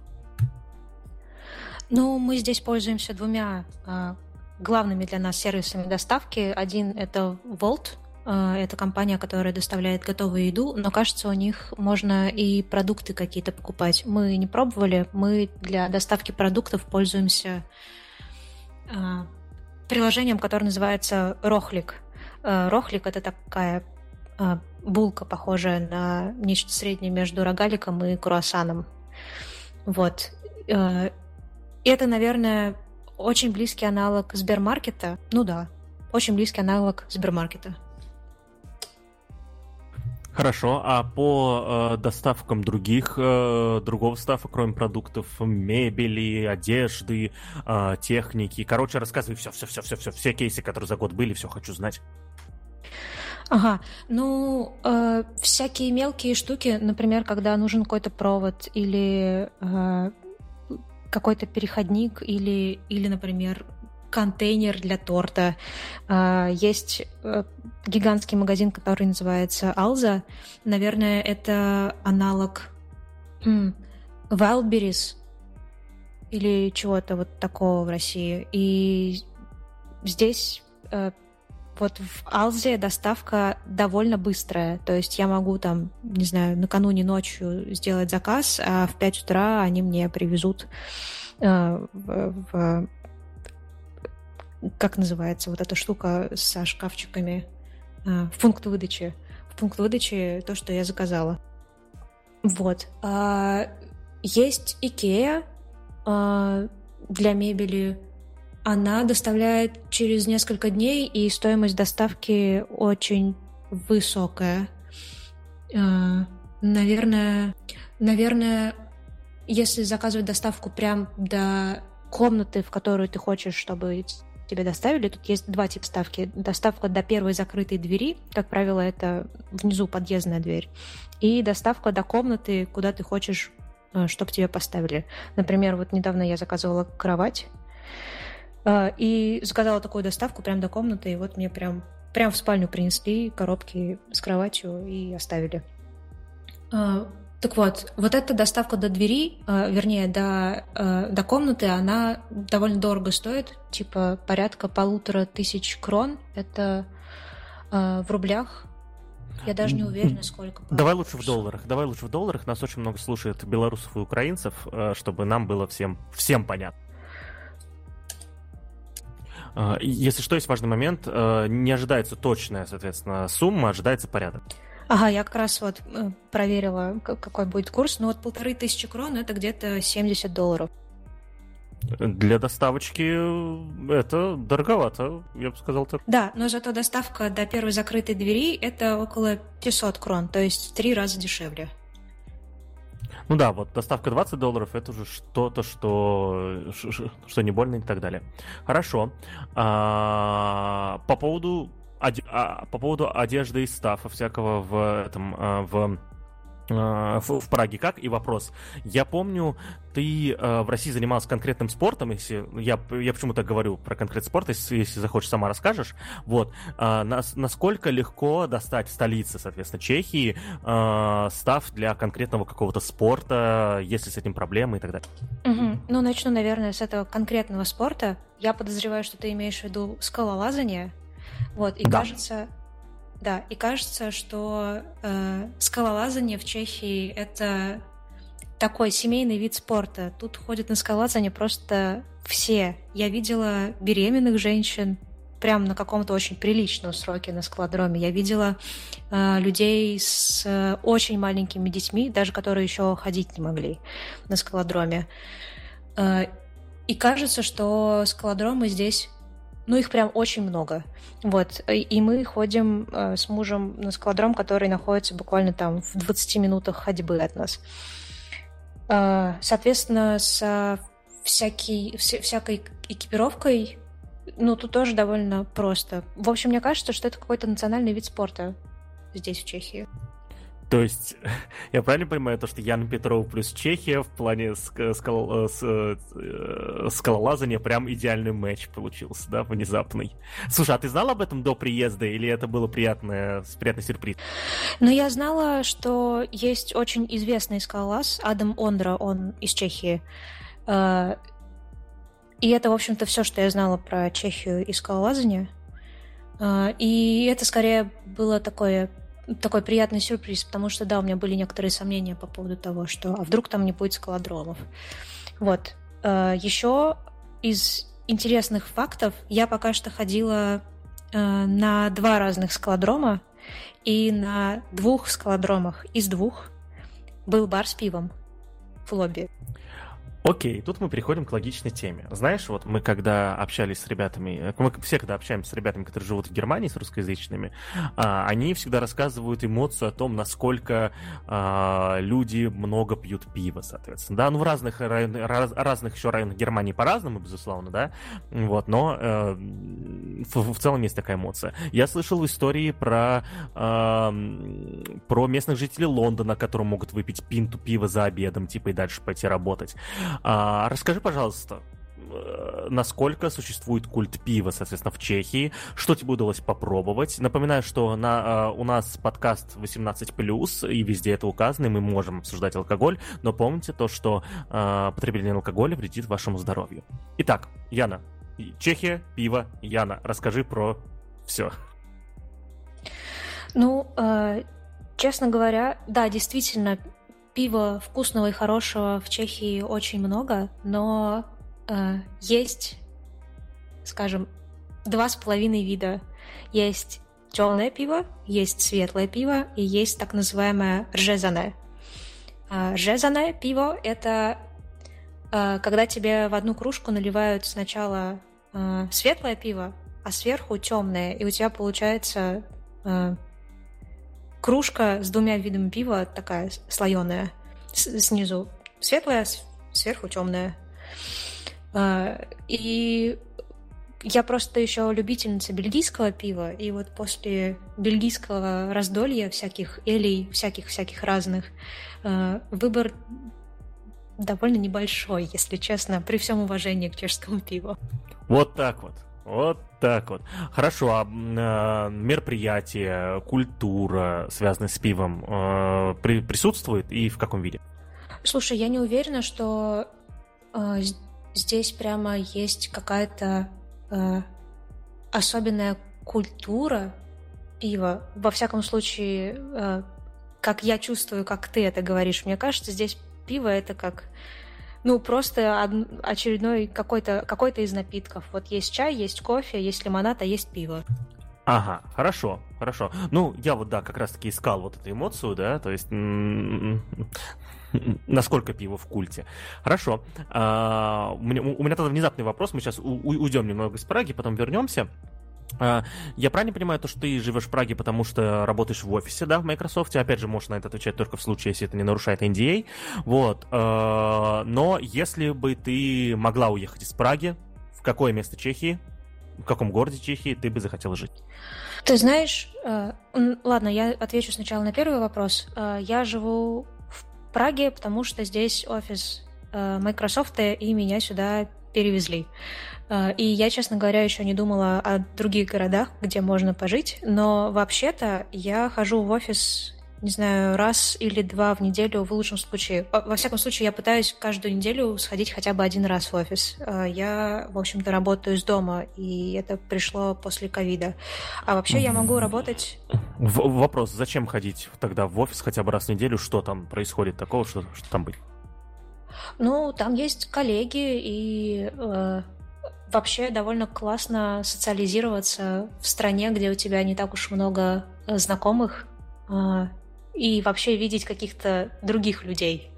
Ну, мы здесь пользуемся двумя э, главными для нас сервисами доставки. Один это Volt, а, это компания, которая доставляет готовую еду, но кажется, у них можно и продукты какие-то покупать. Мы не пробовали, мы для доставки продуктов пользуемся а, приложением, которое называется Рохлик. А, Рохлик это такая булка, похожая на нечто среднее между рогаликом и круассаном. Вот. Это, наверное, очень близкий аналог Сбермаркета. Ну да, очень близкий аналог Сбермаркета. Хорошо, а по э, доставкам других, э, другого стафа, кроме продуктов, мебели, одежды, э, техники, короче, рассказывай все, все, все, все, все, все кейсы, которые за год были, все хочу знать. Ага, ну э, всякие мелкие штуки, например, когда нужен какой-то провод или э, какой-то переходник или или, например, контейнер для торта. А, есть э, гигантский магазин, который называется Алза. Наверное, это аналог Wildberries или чего-то вот такого в России. И здесь э, вот в Алзе доставка довольно быстрая. То есть я могу там, не знаю, накануне ночью сделать заказ, а в 5 утра они мне привезут э, в как называется вот эта штука со шкафчиками? в пункт выдачи. В пункт выдачи то, что я заказала. Вот. А, есть Икея для мебели. Она доставляет через несколько дней, и стоимость доставки очень высокая. Наверное, наверное, если заказывать доставку прям до комнаты, в которую ты хочешь, чтобы тебе доставили, тут есть два типа доставки. Доставка до первой закрытой двери, как правило, это внизу подъездная дверь, и доставка до комнаты, куда ты хочешь, э, чтобы тебе поставили. Например, вот недавно я заказывала кровать, э, и заказала такую доставку прямо до комнаты, и вот мне прям, прям в спальню принесли коробки с кроватью и оставили. Так вот, вот эта доставка до двери, э, вернее, до, э, до комнаты, она довольно дорого стоит, типа порядка полутора тысяч крон. Это э, в рублях. Я даже не уверена, сколько. Давай лучше в долларах. Давай лучше в долларах. Нас очень много слушает белорусов и украинцев, э, чтобы нам было всем, всем понятно. Э, если что, есть важный момент. Э, не ожидается точная, соответственно, сумма, ожидается порядок. Ага, я как раз вот э, проверила, какой будет курс. Ну вот полторы тысячи крон это где-то 70 долларов. Для доставочки это дороговато, я бы сказал так. Да, но зато доставка до первой закрытой двери это около 500 крон, то есть в три раза дешевле. Ну да, вот доставка 20 долларов это уже что-то, что, что не больно и так далее. Хорошо. А, по поводу а, по поводу одежды и стафа всякого в этом а, в а, в, в Праге как? И вопрос. Я помню, ты э, в России занимался конкретным спортом, если я, я почему-то говорю про конкретный спорт, если, если захочешь, сама расскажешь. Вот. Э, нас, насколько легко достать в столице, соответственно, Чехии, э, став для конкретного какого-то спорта, если с этим проблемы и так далее? Угу. Ну, начну, наверное, с этого конкретного спорта. Я подозреваю, что ты имеешь в виду скалолазание. Вот, и да. кажется, да, и кажется, что э, скалолазание в Чехии это такой семейный вид спорта. Тут ходят на скалолазание просто все. Я видела беременных женщин прям на каком-то очень приличном сроке на скалодроме. Я видела э, людей с э, очень маленькими детьми, даже которые еще ходить не могли на скалодроме. Э, и кажется, что скалодромы здесь ну, их прям очень много. Вот. И мы ходим э, с мужем на скалодром, который находится буквально там в 20 минутах ходьбы от нас. Э, соответственно, с всякий, вся, всякой экипировкой, ну, тут тоже довольно просто. В общем, мне кажется, что это какой-то национальный вид спорта здесь, в Чехии. То есть, я правильно понимаю, то, что Ян Петров плюс Чехия в плане скал, э, с, э, скалолазания прям идеальный матч получился, да, внезапный. Слушай, а ты знала об этом до приезда или это было приятное, приятный сюрприз? Ну, я знала, что есть очень известный скалолаз, Адам Ондра, он из Чехии. Э, и это, в общем-то, все, что я знала про Чехию и скалолазание. И это скорее было такое такой приятный сюрприз, потому что, да, у меня были некоторые сомнения по поводу того, что а вдруг там не будет скалодромов. Вот. Э, Еще из интересных фактов я пока что ходила э, на два разных скалодрома, и на двух скалодромах из двух был бар с пивом в лобби. Окей, тут мы переходим к логичной теме. Знаешь, вот мы когда общались с ребятами, мы все когда общаемся с ребятами, которые живут в Германии, с русскоязычными, а, они всегда рассказывают эмоцию о том, насколько а, люди много пьют пива, соответственно. Да, ну в разных, районах, раз, разных еще районах Германии по-разному, безусловно, да, вот, но э, в, в целом есть такая эмоция. Я слышал истории про, э, про местных жителей Лондона, которые могут выпить пинту пива за обедом, типа, и дальше пойти работать. А, расскажи, пожалуйста, э, насколько существует культ пива, соответственно, в Чехии, что тебе удалось попробовать. Напоминаю, что на, uh, у нас подкаст 18+, и везде это указано, и мы можем обсуждать алкоголь, но помните то, что uh, потребление алкоголя вредит вашему здоровью. Итак, Яна, Чехия, пиво, Яна, расскажи про все. Ну, э, честно говоря, да, действительно, пива вкусного и хорошего в Чехии очень много, но э, есть, скажем, два с половиной вида. Есть темное пиво, есть светлое пиво и есть так называемое ржезаное. Ржезаное пиво – это когда тебе в одну кружку наливают сначала светлое пиво, а сверху темное, и у тебя получается кружка с двумя видами пива, такая слоеная, снизу светлая, сверху темная. И я просто еще любительница бельгийского пива, и вот после бельгийского раздолья всяких элей, всяких-всяких разных, э, выбор довольно небольшой, если честно, при всем уважении к чешскому пиву. Вот так вот. Вот так вот. Хорошо, а э, мероприятия, культура, связанная с пивом, э, при, присутствует и в каком виде? Слушай, я не уверена, что э, здесь прямо есть какая-то э, особенная культура пива. Во всяком случае, э, как я чувствую, как ты это говоришь, мне кажется, здесь пиво это как ну, просто очередной какой-то какой из напитков. Вот есть чай, есть кофе, есть лимонад, а есть пиво. Ага, хорошо, хорошо. Ну, я вот, да, как раз-таки искал вот эту эмоцию, да, то есть насколько пиво в культе. Хорошо. А, у, меня, у меня тогда внезапный вопрос. Мы сейчас уйдем немного из Праги, потом вернемся. А, я правильно понимаю то, что ты живешь в Праге, потому что работаешь в офисе, да, в Microsoft? Опять же, можешь на это отвечать только в случае, если это не нарушает NDA. Вот. А, но если бы ты могла уехать из Праги, в какое место Чехии, в каком городе Чехии ты бы захотела жить? Ты знаешь, э, ладно, я отвечу сначала на первый вопрос. Э, я живу Праге, потому что здесь офис э, Microsoft, и меня сюда перевезли. Э, и я, честно говоря, еще не думала о других городах, где можно пожить, но вообще-то я хожу в офис не знаю, раз или два в неделю в лучшем случае. Во всяком случае, я пытаюсь каждую неделю сходить хотя бы один раз в офис. А, я, в общем-то, работаю из дома, и это пришло после ковида. А вообще я могу работать... В вопрос, зачем ходить тогда в офис хотя бы раз в неделю? Что там происходит такого, что, что там быть? Ну, там есть коллеги, и э, вообще довольно классно социализироваться в стране, где у тебя не так уж много э, знакомых, а, и вообще видеть каких-то других людей.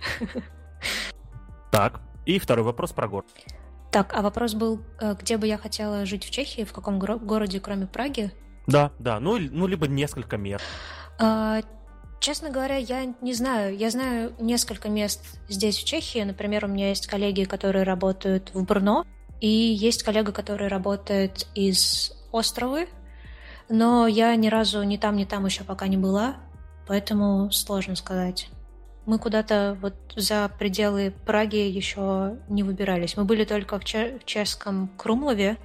Так, и второй вопрос про город. Так, а вопрос был, э, где бы я хотела жить в Чехии, в каком городе, кроме Праги? Да, да, ну, ну либо несколько мест. А, честно говоря, я не знаю. Я знаю несколько мест здесь, в Чехии. Например, у меня есть коллеги, которые работают в Брно, и есть коллега, который работает из Островы, но я ни разу ни там, ни там еще пока не была поэтому сложно сказать. Мы куда-то вот за пределы Праги еще не выбирались. Мы были только в, Чер- в чешском Крумлове.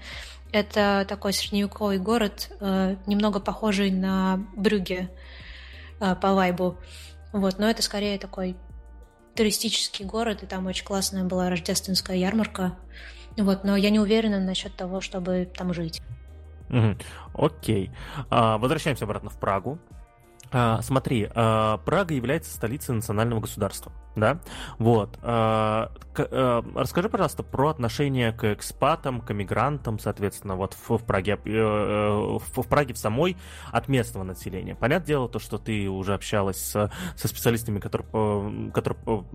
Это такой средневековый город, э, немного похожий на Брюге э, по вайбу. Вот, но это скорее такой туристический город, и там очень классная была рождественская ярмарка. Вот, но я не уверена насчет того, чтобы там жить. Угу. Окей. А, возвращаемся обратно в Прагу. А, смотри, а, Прага является столицей национального государства, да? Вот. К, а, расскажи, пожалуйста, про отношение к экспатам, к эмигрантам, соответственно, вот в, Праге, э, в, Праге в самой от местного населения. Понятное дело, то, что ты уже общалась со специалистами, которые, которые,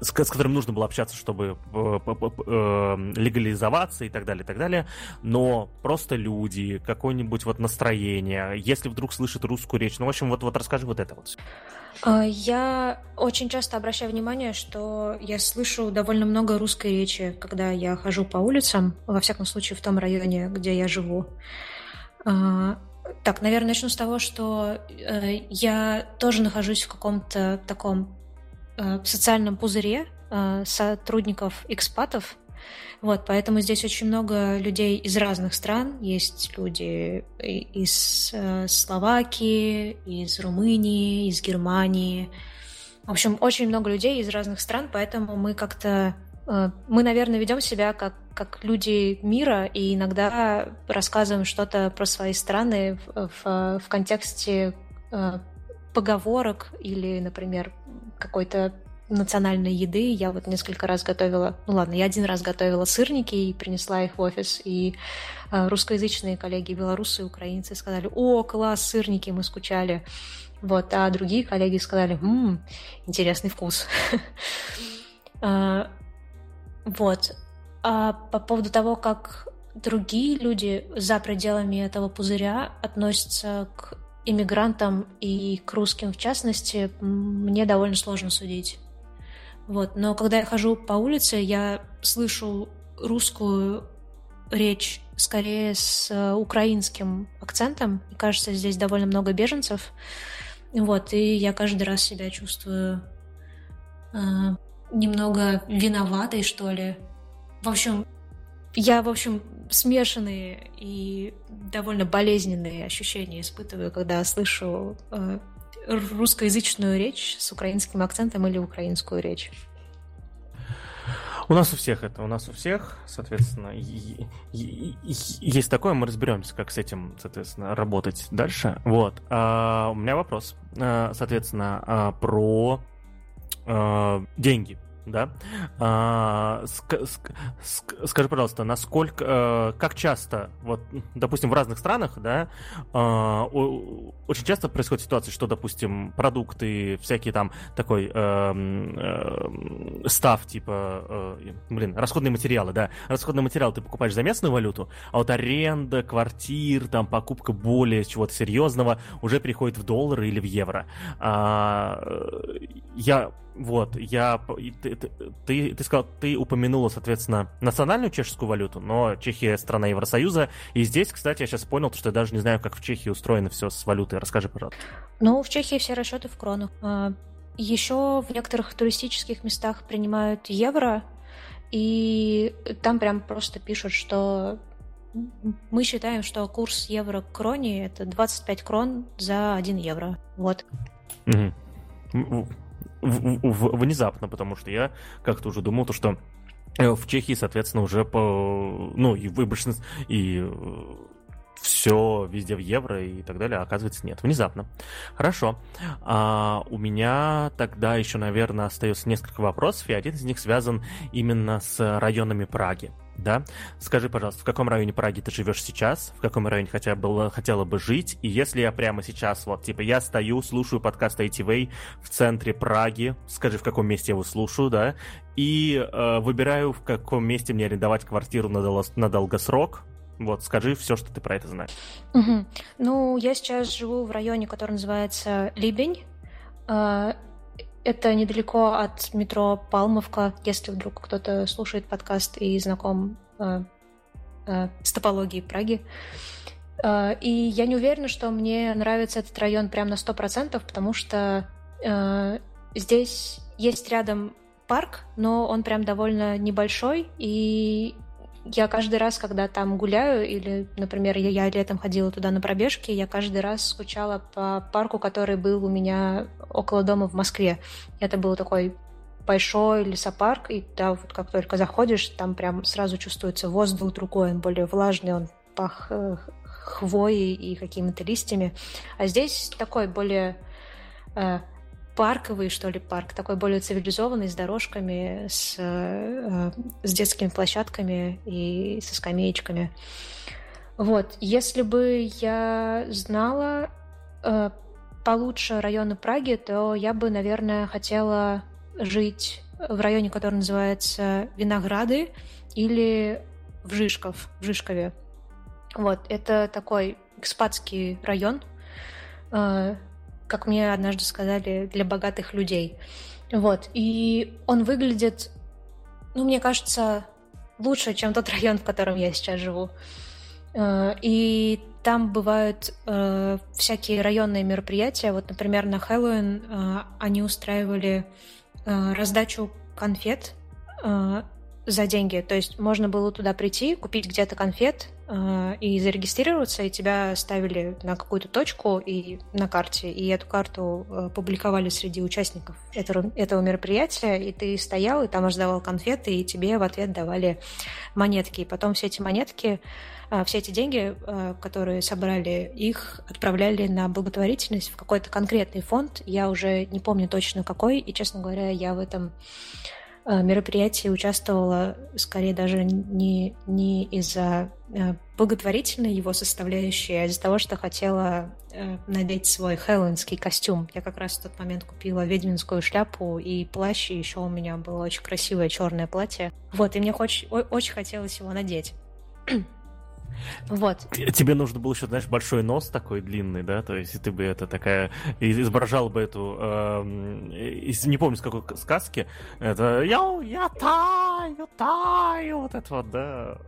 с, с которыми нужно было общаться, чтобы э, легализоваться и так далее, и так далее. Но просто люди, какое-нибудь вот настроение, если вдруг слышат русскую речь, ну, в общем, вот, вот расскажи вот это вот. А, я очень часто обращаю внимание, что я слышу довольно много русской речи, когда я хожу по улицам, во всяком случае в том районе, где я живу. А, так, наверное, начну с того, что э, я тоже нахожусь в каком-то таком э, социальном пузыре э, сотрудников экспатов, вот, поэтому здесь очень много людей из разных стран. Есть люди из Словакии, из Румынии, из Германии. В общем, очень много людей из разных стран, поэтому мы как-то э, мы, наверное, ведем себя как, как люди мира и иногда рассказываем что-то про свои страны в, в, в контексте э, поговорок или, например, какой-то национальной еды. Я вот несколько раз готовила, ну ладно, я один раз готовила сырники и принесла их в офис, и э, русскоязычные коллеги, белорусы украинцы сказали, о, класс, сырники, мы скучали. Вот, а другие коллеги сказали, м интересный вкус. А, вот. А по поводу того, как другие люди за пределами этого пузыря относятся к иммигрантам и к русским в частности, мне довольно сложно судить. Вот. Но когда я хожу по улице, я слышу русскую речь скорее с э, украинским акцентом. И кажется, здесь довольно много беженцев. Вот, и я каждый раз себя чувствую э, немного виноватой, что ли. В общем, я, в общем, смешанные и довольно болезненные ощущения испытываю, когда слышу э, русскоязычную речь с украинским акцентом или украинскую речь. У нас у всех это, у нас у всех, соответственно, и, и, и, есть такое, мы разберемся, как с этим, соответственно, работать дальше. Вот. А, у меня вопрос, а, соответственно, а, про а, деньги да. А, ск- ск- ск- скажи, пожалуйста, насколько, э, как часто, вот, допустим, в разных странах, да, э, очень часто происходит ситуация, что, допустим, продукты, всякие там такой э, э, став, типа, э, блин, расходные материалы, да, расходные материалы ты покупаешь за местную валюту, а вот аренда, квартир, там, покупка более чего-то серьезного уже приходит в доллары или в евро. А, я вот, я... Ты, ты, ты, сказал, ты упомянула, соответственно, национальную чешскую валюту, но Чехия страна Евросоюза, и здесь, кстати, я сейчас понял, что я даже не знаю, как в Чехии устроено все с валютой. Расскажи, пожалуйста. Ну, в Чехии все расчеты в кронах. А, Еще в некоторых туристических местах принимают евро, и там прям просто пишут, что мы считаем, что курс евро к кроне это 25 крон за 1 евро. Вот. Угу внезапно, потому что я как-то уже думал, то, что э, в Чехии, соответственно, уже по, ну, и выборочно, и э, все везде в евро и так далее, а оказывается нет. Внезапно. Хорошо. А, у меня тогда еще, наверное, остается несколько вопросов, и один из них связан именно с районами Праги да? Скажи, пожалуйста, в каком районе Праги ты живешь сейчас? В каком районе хотя бы хотела бы жить? И если я прямо сейчас, вот, типа, я стою, слушаю подкаст ITV в центре Праги, скажи, в каком месте я его слушаю, да? И э, выбираю, в каком месте мне арендовать квартиру на, дол- на долгосрок, вот, скажи все, что ты про это знаешь. Угу. Ну, я сейчас живу в районе, который называется Либень. Это недалеко от метро Палмовка, если вдруг кто-то слушает подкаст и знаком э, э, с топологией Праги. Э, и я не уверена, что мне нравится этот район прям на 100%, потому что здесь есть рядом парк, но он прям довольно небольшой, и я каждый раз, когда там гуляю, или, например, я, я летом ходила туда на пробежки, я каждый раз скучала по парку, который был у меня около дома в Москве. Это был такой большой лесопарк, и да, вот как только заходишь, там прям сразу чувствуется воздух другой, он более влажный, он пах э, хвоей и какими-то листьями. А здесь такой более э, парковый, что ли, парк, такой более цивилизованный, с дорожками, с, э, с детскими площадками и со скамеечками. Вот, если бы я знала э, получше районы Праги, то я бы, наверное, хотела жить в районе, который называется Винограды или в Жишков, в Жишкове. Вот, это такой экспатский район, э, как мне однажды сказали, для богатых людей. Вот. И он выглядит, ну, мне кажется, лучше, чем тот район, в котором я сейчас живу. Э, и там бывают э, всякие районные мероприятия. Вот, например, на Хэллоуин э, они устраивали э, раздачу конфет э, за деньги. То есть можно было туда прийти, купить где-то конфет, э, и зарегистрироваться, и тебя ставили на какую-то точку и на карте, и эту карту э, публиковали среди участников этого, этого мероприятия, и ты стоял, и там раздавал конфеты, и тебе в ответ давали монетки. И потом все эти монетки все эти деньги, а, которые собрали, их отправляли на благотворительность в какой-то конкретный фонд. Я уже не помню точно какой, и, честно говоря, я в этом а, мероприятии участвовала скорее даже не, не из-за благотворительной его составляющей, а из-за того, что хотела надеть свой хэллоуинский костюм. Я как раз в тот момент купила ведьминскую шляпу и плащ, и еще у меня было очень красивое черное платье. Вот, и мне очень, очень хотелось его надеть. Вот. Тебе нужно было еще, знаешь, большой нос такой длинный, да, то есть ты бы это такая, изображал бы эту, э, не помню, с какой сказки, это я, я таю, таю, вот это вот, да.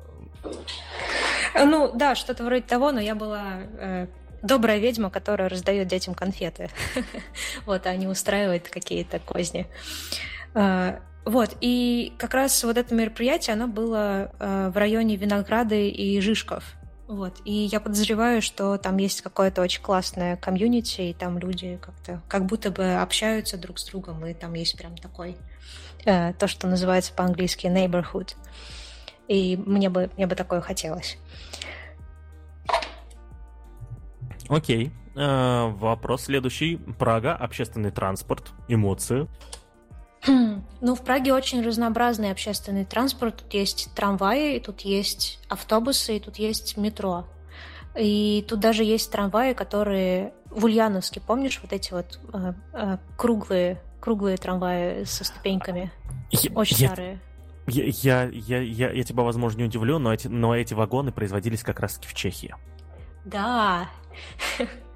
Ну, да, что-то вроде того, но я была э, добрая ведьма, которая раздает детям конфеты. вот, а не устраивает какие-то козни. Вот, и как раз вот это мероприятие, оно было э, в районе Винограды и Жишков. Вот, и я подозреваю, что там есть какое-то очень классное комьюнити, и там люди как-то как будто бы общаются друг с другом, и там есть прям такой, э, то, что называется по-английски neighborhood. И мне бы, мне бы такое хотелось. Окей. Э, вопрос следующий. Прага, общественный транспорт, эмоции. Ну, в Праге очень разнообразный общественный транспорт. Тут есть трамваи, тут есть автобусы, и тут есть метро. И тут даже есть трамваи, которые в Ульяновске, помнишь, вот эти вот э, э, круглые, круглые трамваи со ступеньками? Я, очень я, старые. Я, я, я, я, я тебя, возможно, не удивлю, но эти, но эти вагоны производились как раз-таки в Чехии. Да.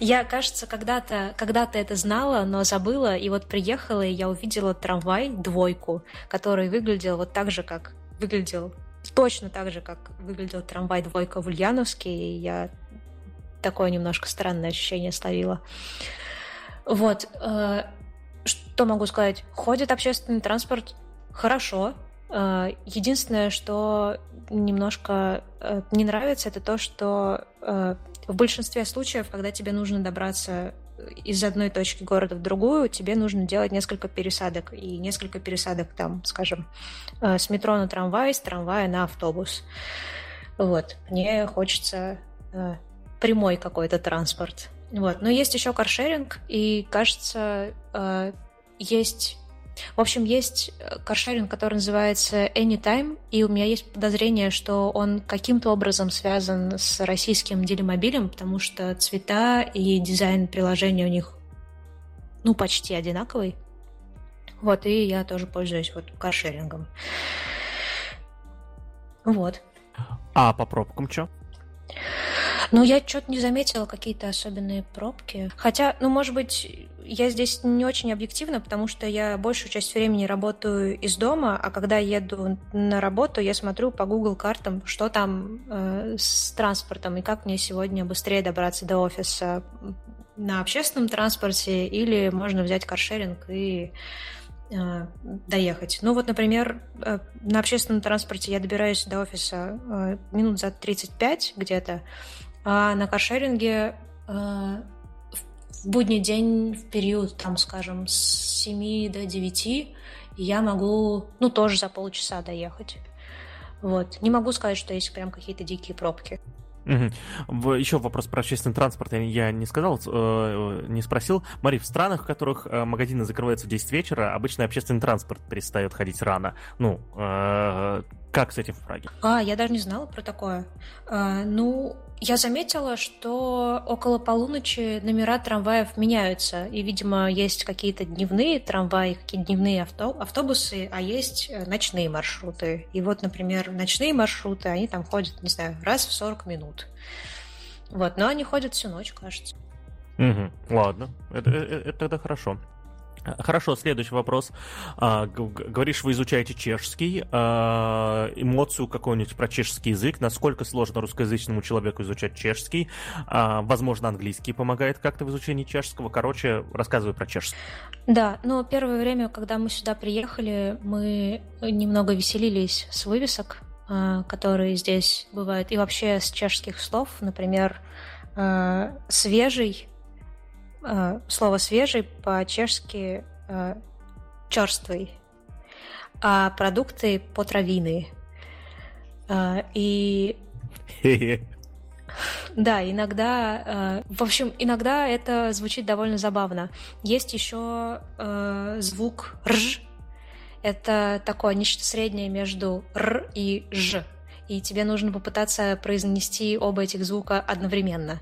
Я, кажется, когда-то когда это знала, но забыла, и вот приехала, и я увидела трамвай, двойку, который выглядел вот так же, как выглядел, точно так же, как выглядел трамвай двойка в Ульяновске, и я такое немножко странное ощущение словила. Вот. Э, что могу сказать? Ходит общественный транспорт хорошо. Э, единственное, что немножко э, не нравится, это то, что в большинстве случаев, когда тебе нужно добраться из одной точки города в другую, тебе нужно делать несколько пересадок. И несколько пересадок там, скажем, э, с метро на трамвай, с трамвая на автобус. Вот. Мне хочется э, прямой какой-то транспорт. Вот. Но есть еще каршеринг, и кажется, э, есть в общем, есть э, каршеринг, который называется Anytime, и у меня есть подозрение, что он каким-то образом связан с российским делимобилем, потому что цвета и дизайн приложения у них ну, почти одинаковый. Вот, и я тоже пользуюсь вот каршерингом. Вот. А по пробкам что? Ну, я что-то не заметила какие-то особенные пробки. Хотя, ну, может быть, я здесь не очень объективна, потому что я большую часть времени работаю из дома, а когда еду на работу, я смотрю по Google картам, что там э, с транспортом и как мне сегодня быстрее добраться до офиса на общественном транспорте или можно взять каршеринг и э, доехать. Ну вот, например, э, на общественном транспорте я добираюсь до офиса э, минут за 35 где-то, а на каршеринге э, в будний день, в период, там, скажем, с 7 до 9, я могу, ну, тоже за полчаса доехать. Вот. Не могу сказать, что есть прям какие-то дикие пробки. Угу. Еще вопрос про общественный транспорт я не сказал, э, не спросил. Мари, в странах, в которых э, магазины закрываются в 10 вечера, обычно общественный транспорт перестает ходить рано. Ну, э, как с этим в Праге? А, я даже не знала про такое. А, ну, я заметила, что около полуночи номера трамваев меняются, и, видимо, есть какие-то дневные трамваи, какие-то дневные авто автобусы, а есть э, ночные маршруты. И вот, например, ночные маршруты, они там ходят, не знаю, раз в 40 минут. Вот, но они ходят всю ночь, кажется. Угу, ладно, это, это, это тогда хорошо. Хорошо, следующий вопрос. А, говоришь, вы изучаете чешский. А, эмоцию какую-нибудь про чешский язык. Насколько сложно русскоязычному человеку изучать чешский? А, возможно, английский помогает как-то в изучении чешского. Короче, рассказывай про чешский. Да, но первое время, когда мы сюда приехали, мы немного веселились с вывесок э, которые здесь бывают, и вообще с чешских слов, например, э, свежий, слово свежий по-чешски э, черствый, а продукты потравины. Э, и да, иногда, э, в общем, иногда это звучит довольно забавно. Есть еще э, звук рж. Это такое нечто среднее между р и ж. И тебе нужно попытаться произнести оба этих звука одновременно.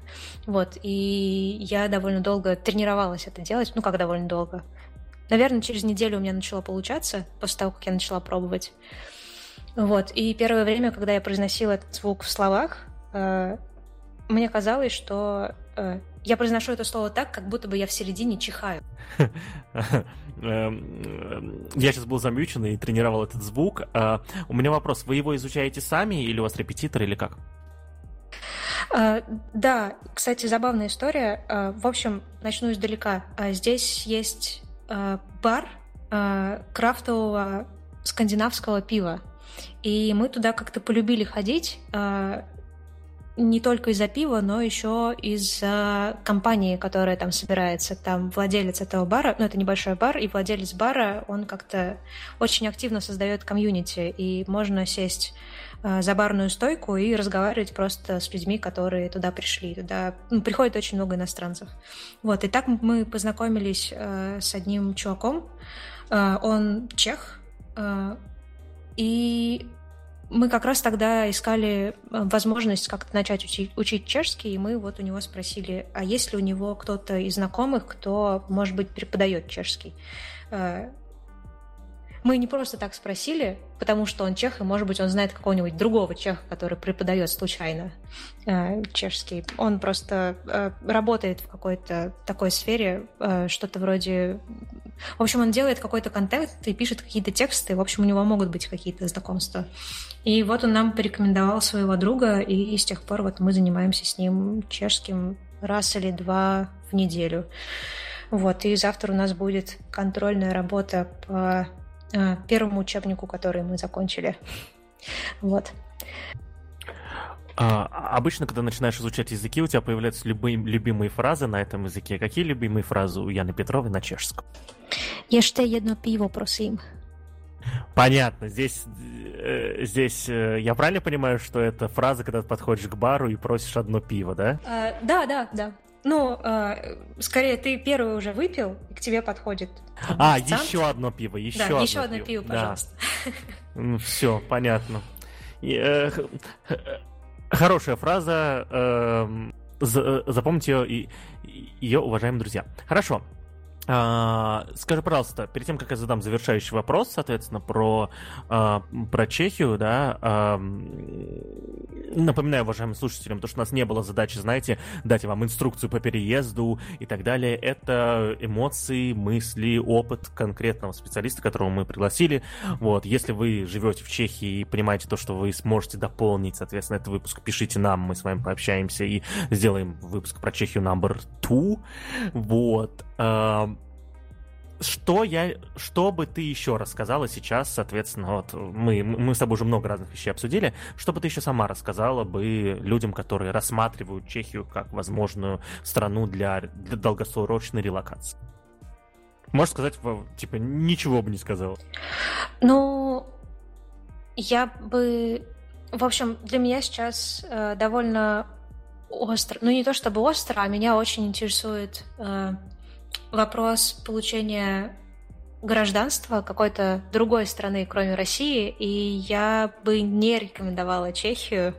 Вот. И я довольно долго тренировалась это делать. Ну, как довольно долго? Наверное, через неделю у меня начало получаться, после того, как я начала пробовать. Вот. И первое время, когда я произносила этот звук в словах, э, мне казалось, что э, я произношу это слово так, как будто бы я в середине чихаю. Эм, я сейчас был замьючен и тренировал этот звук. А, у меня вопрос. Вы его изучаете сами или у вас репетитор или как? Uh, да, кстати, забавная история. Uh, в общем, начну издалека. Здесь есть бар крафтового скандинавского пива. И мы туда как-то полюбили ходить не только из-за пива, но еще из-за компании, которая там собирается. Там владелец этого бара, ну это небольшой бар, и владелец бара, он как-то очень активно создает комьюнити, и можно сесть э, за барную стойку и разговаривать просто с людьми, которые туда пришли. Туда ну, приходит очень много иностранцев. Вот, и так мы познакомились э, с одним чуваком. Э, он чех, э, и мы как раз тогда искали э, возможность как-то начать учить, учить чешский, и мы вот у него спросили, а есть ли у него кто-то из знакомых, кто, может быть, преподает чешский. Мы не просто так спросили, потому что он чех, и, может быть, он знает какого-нибудь другого чеха, который преподает случайно э, чешский. Он просто э, работает в какой-то такой сфере, э, что-то вроде... В общем, он делает какой-то контент и пишет какие-то тексты. В общем, у него могут быть какие-то знакомства. И вот он нам порекомендовал своего друга, и с тех пор вот мы занимаемся с ним чешским раз или два в неделю. Вот, и завтра у нас будет контрольная работа по первому учебнику, который мы закончили. Вот. А, обычно, когда начинаешь изучать языки, у тебя появляются любые, любимые фразы на этом языке. Какие любимые фразы у Яны Петровой на чешском? Jeszcze jedno piwo, prosим. Понятно. Здесь, э, здесь э, я правильно понимаю, что это фраза, когда ты подходишь к бару и просишь одно пиво, да? А, да, да, да. Ну, э, скорее, ты первый уже выпил, и к тебе подходит. А, официант. еще одно пиво, еще да, одно еще одно пиво, пиво пожалуйста. Да. Ну, все, понятно. И, э, хорошая фраза. Эм, э, запомните ее, ее, уважаемые друзья. Хорошо. А, скажи, пожалуйста, перед тем, как я задам завершающий вопрос, соответственно, про, а, про Чехию, да, а, напоминаю уважаемым слушателям, то, что у нас не было задачи, знаете, дать вам инструкцию по переезду и так далее. Это эмоции, мысли, опыт конкретного специалиста, которого мы пригласили. Вот, если вы живете в Чехии и понимаете то, что вы сможете дополнить, соответственно, этот выпуск, пишите нам, мы с вами пообщаемся и сделаем выпуск про Чехию number two. Вот что я, что бы ты еще рассказала сейчас, соответственно, вот мы, мы с тобой уже много разных вещей обсудили, что бы ты еще сама рассказала бы людям, которые рассматривают Чехию как возможную страну для, для долгосрочной релокации? Можешь сказать, типа, ничего бы не сказала? Ну, я бы... В общем, для меня сейчас э, довольно остро, ну не то чтобы остро, а меня очень интересует э, вопрос получения гражданства какой-то другой страны, кроме России, и я бы не рекомендовала Чехию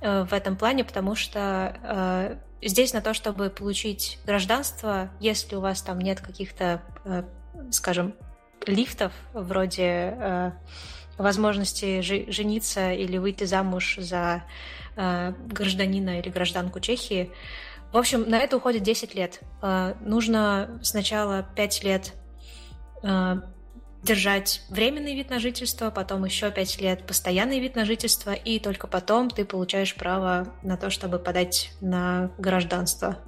э, в этом плане, потому что э, здесь на то, чтобы получить гражданство, если у вас там нет каких-то, э, скажем, лифтов вроде возможности жениться или выйти замуж за гражданина или гражданку Чехии, в общем, на это уходит 10 лет. Э, нужно сначала 5 лет э, держать временный вид на жительство, потом еще 5 лет постоянный вид на жительство, и только потом ты получаешь право на то, чтобы подать на гражданство.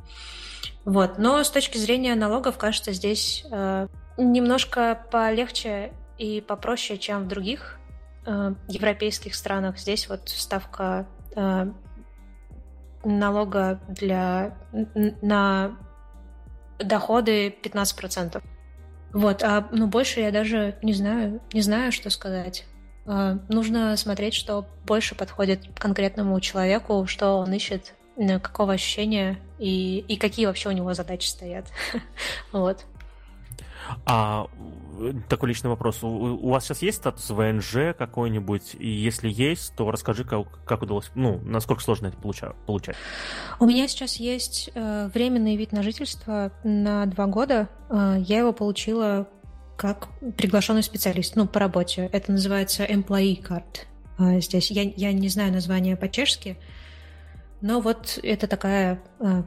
Вот. Но с точки зрения налогов, кажется, здесь э, немножко полегче и попроще, чем в других европейских странах здесь вот ставка налога для на доходы 15%. Вот, а ну больше я даже не знаю, не знаю, что сказать. Э, нужно смотреть, что больше подходит конкретному человеку, что он ищет, какого ощущения и, и какие вообще у него задачи стоят. вот. А такой личный вопрос. У, у вас сейчас есть статус ВНЖ какой-нибудь? И если есть, то расскажи, как, как удалось, ну, насколько сложно это получа, получать. У меня сейчас есть э, временный вид на жительство на два года. Э, я его получила как приглашенный специалист, ну, по работе. Это называется employee card. Э, здесь я, я не знаю название по-чешски, но вот это такая э,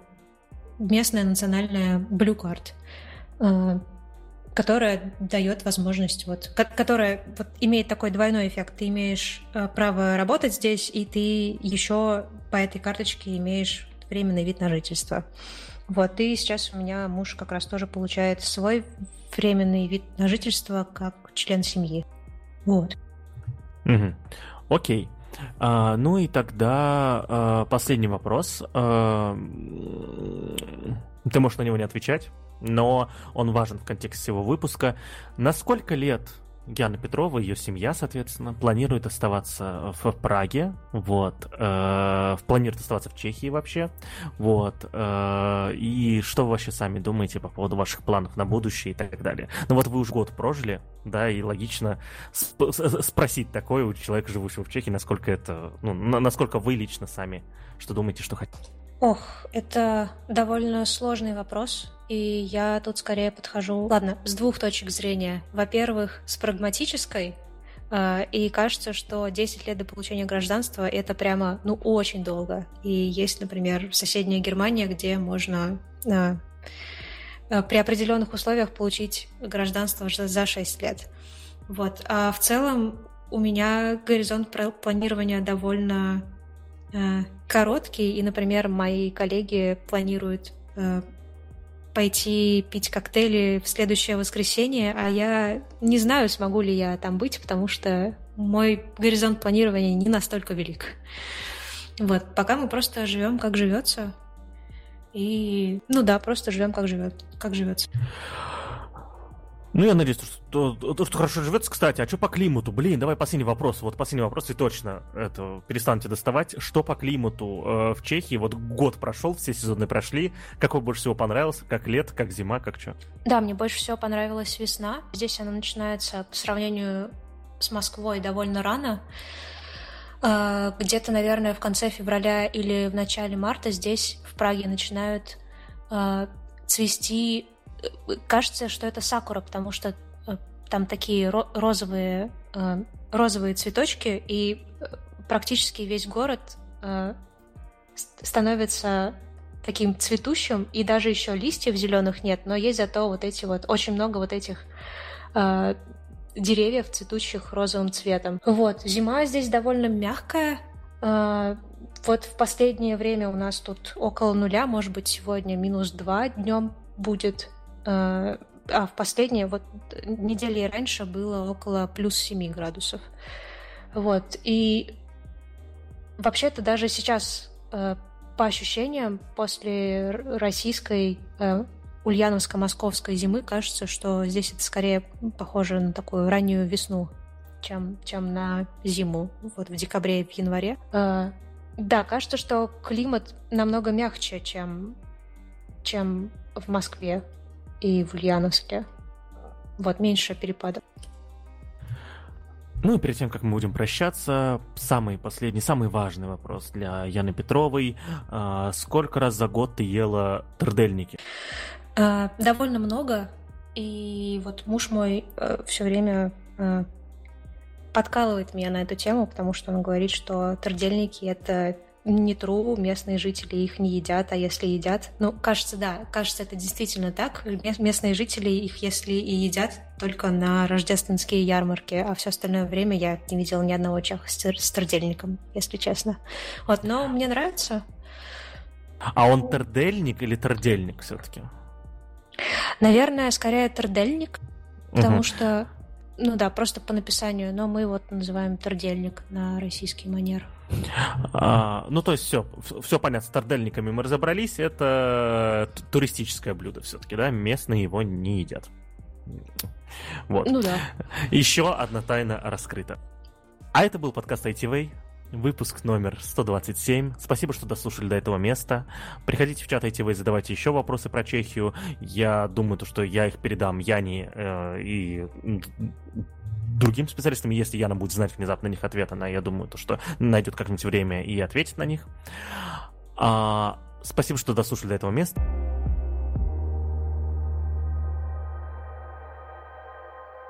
местная национальная blue card. Э, которая дает возможность, вот, которая вот, имеет такой двойной эффект. Ты имеешь э, право работать здесь, и ты еще по этой карточке имеешь временный вид на жительство. Вот, и сейчас у меня муж как раз тоже получает свой временный вид на жительство как член семьи. Вот. Угу. Окей. А, ну и тогда а, последний вопрос. А, ты можешь на него не отвечать но он важен в контексте всего выпуска. На сколько лет Яна Петрова, ее семья, соответственно, планирует оставаться в Праге, вот, э, планирует оставаться в Чехии вообще, вот, э, и что вы вообще сами думаете по поводу ваших планов на будущее и так далее. Ну вот вы уже год прожили, да, и логично сп- спросить такое у человека, живущего в Чехии, насколько это, ну, насколько вы лично сами, что думаете, что хотите. Ох, это довольно сложный вопрос, и я тут скорее подхожу, ладно, с двух точек зрения. Во-первых, с прагматической, э, и кажется, что 10 лет до получения гражданства это прямо, ну, очень долго. И есть, например, соседняя Германия, где можно э, э, при определенных условиях получить гражданство за 6 лет. Вот. А в целом у меня горизонт планирования довольно Э, короткий, и, например, мои коллеги планируют пойти пить коктейли в следующее воскресенье, а я не знаю, смогу ли я там быть, потому что мой горизонт планирования не настолько велик. Вот, пока мы просто живем, как живется. И, ну да, просто живем, как живет, как живется. Ну, я надеюсь, что, то, что хорошо живется. Кстати, а что по климату? Блин, давай последний вопрос. Вот последний вопрос, и точно это перестаньте доставать. Что по климату э, в Чехии? Вот год прошел, все сезоны прошли. Какой больше всего понравился? Как лет, как зима, как что? Да, мне больше всего понравилась весна. Здесь она начинается по сравнению с Москвой довольно рано. Э, где-то, наверное, в конце февраля или в начале марта здесь, в Праге, начинают э, цвести кажется, что это сакура, потому что э, там такие розовые, э, розовые цветочки, и э, практически весь город становится таким цветущим, и даже еще листьев зеленых нет, но есть зато вот эти вот, очень много вот этих деревьев, цветущих розовым цветом. Вот, зима здесь довольно мягкая, вот в последнее время у нас тут около нуля, может быть, сегодня минус два днем будет. Э, а в последние вот недели раньше было около плюс 7 градусов. Вот. И вообще-то даже сейчас э, по ощущениям после российской э, ульяновско-московской зимы кажется, что здесь это скорее похоже на такую раннюю весну, чем, чем на зиму, вот в декабре и в январе. Да, кажется, что климат намного мягче, чем, чем в Москве и в Ульяновске. Вот, меньше перепадов. Ну и перед тем, как мы будем прощаться, самый последний, самый важный вопрос для Яны Петровой. А, сколько раз за год ты ела трдельники? А, довольно много. И вот муж мой а, все время а, подкалывает меня на эту тему, потому что он говорит, что трдельники это не тру, местные жители их не едят, а если едят, ну, кажется, да, кажется, это действительно так. Местные жители их, если и едят, только на рождественские ярмарки, а все остальное время я не видела ни одного чеха с трудельником, если честно. Вот, но мне нравится. А он тордельник или тордельник все-таки? Наверное, скорее тордельник, потому угу. что ну да, просто по написанию, но мы вот называем тордельник на российский манер. А, ну, то есть все, все понятно, с тордельниками мы разобрались, это туристическое блюдо все-таки, да, местные его не едят. Вот. Ну да. Еще одна тайна раскрыта. А это был подкаст ITV, выпуск номер 127. Спасибо, что дослушали до этого места. Приходите в чат ITV задавайте еще вопросы про Чехию. Я думаю, то, что я их передам Яне э, и другим специалистам, если Яна будет знать внезапно на них ответ, она, я думаю, то, что найдет как-нибудь время и ответит на них. А, спасибо, что дослушали до этого места.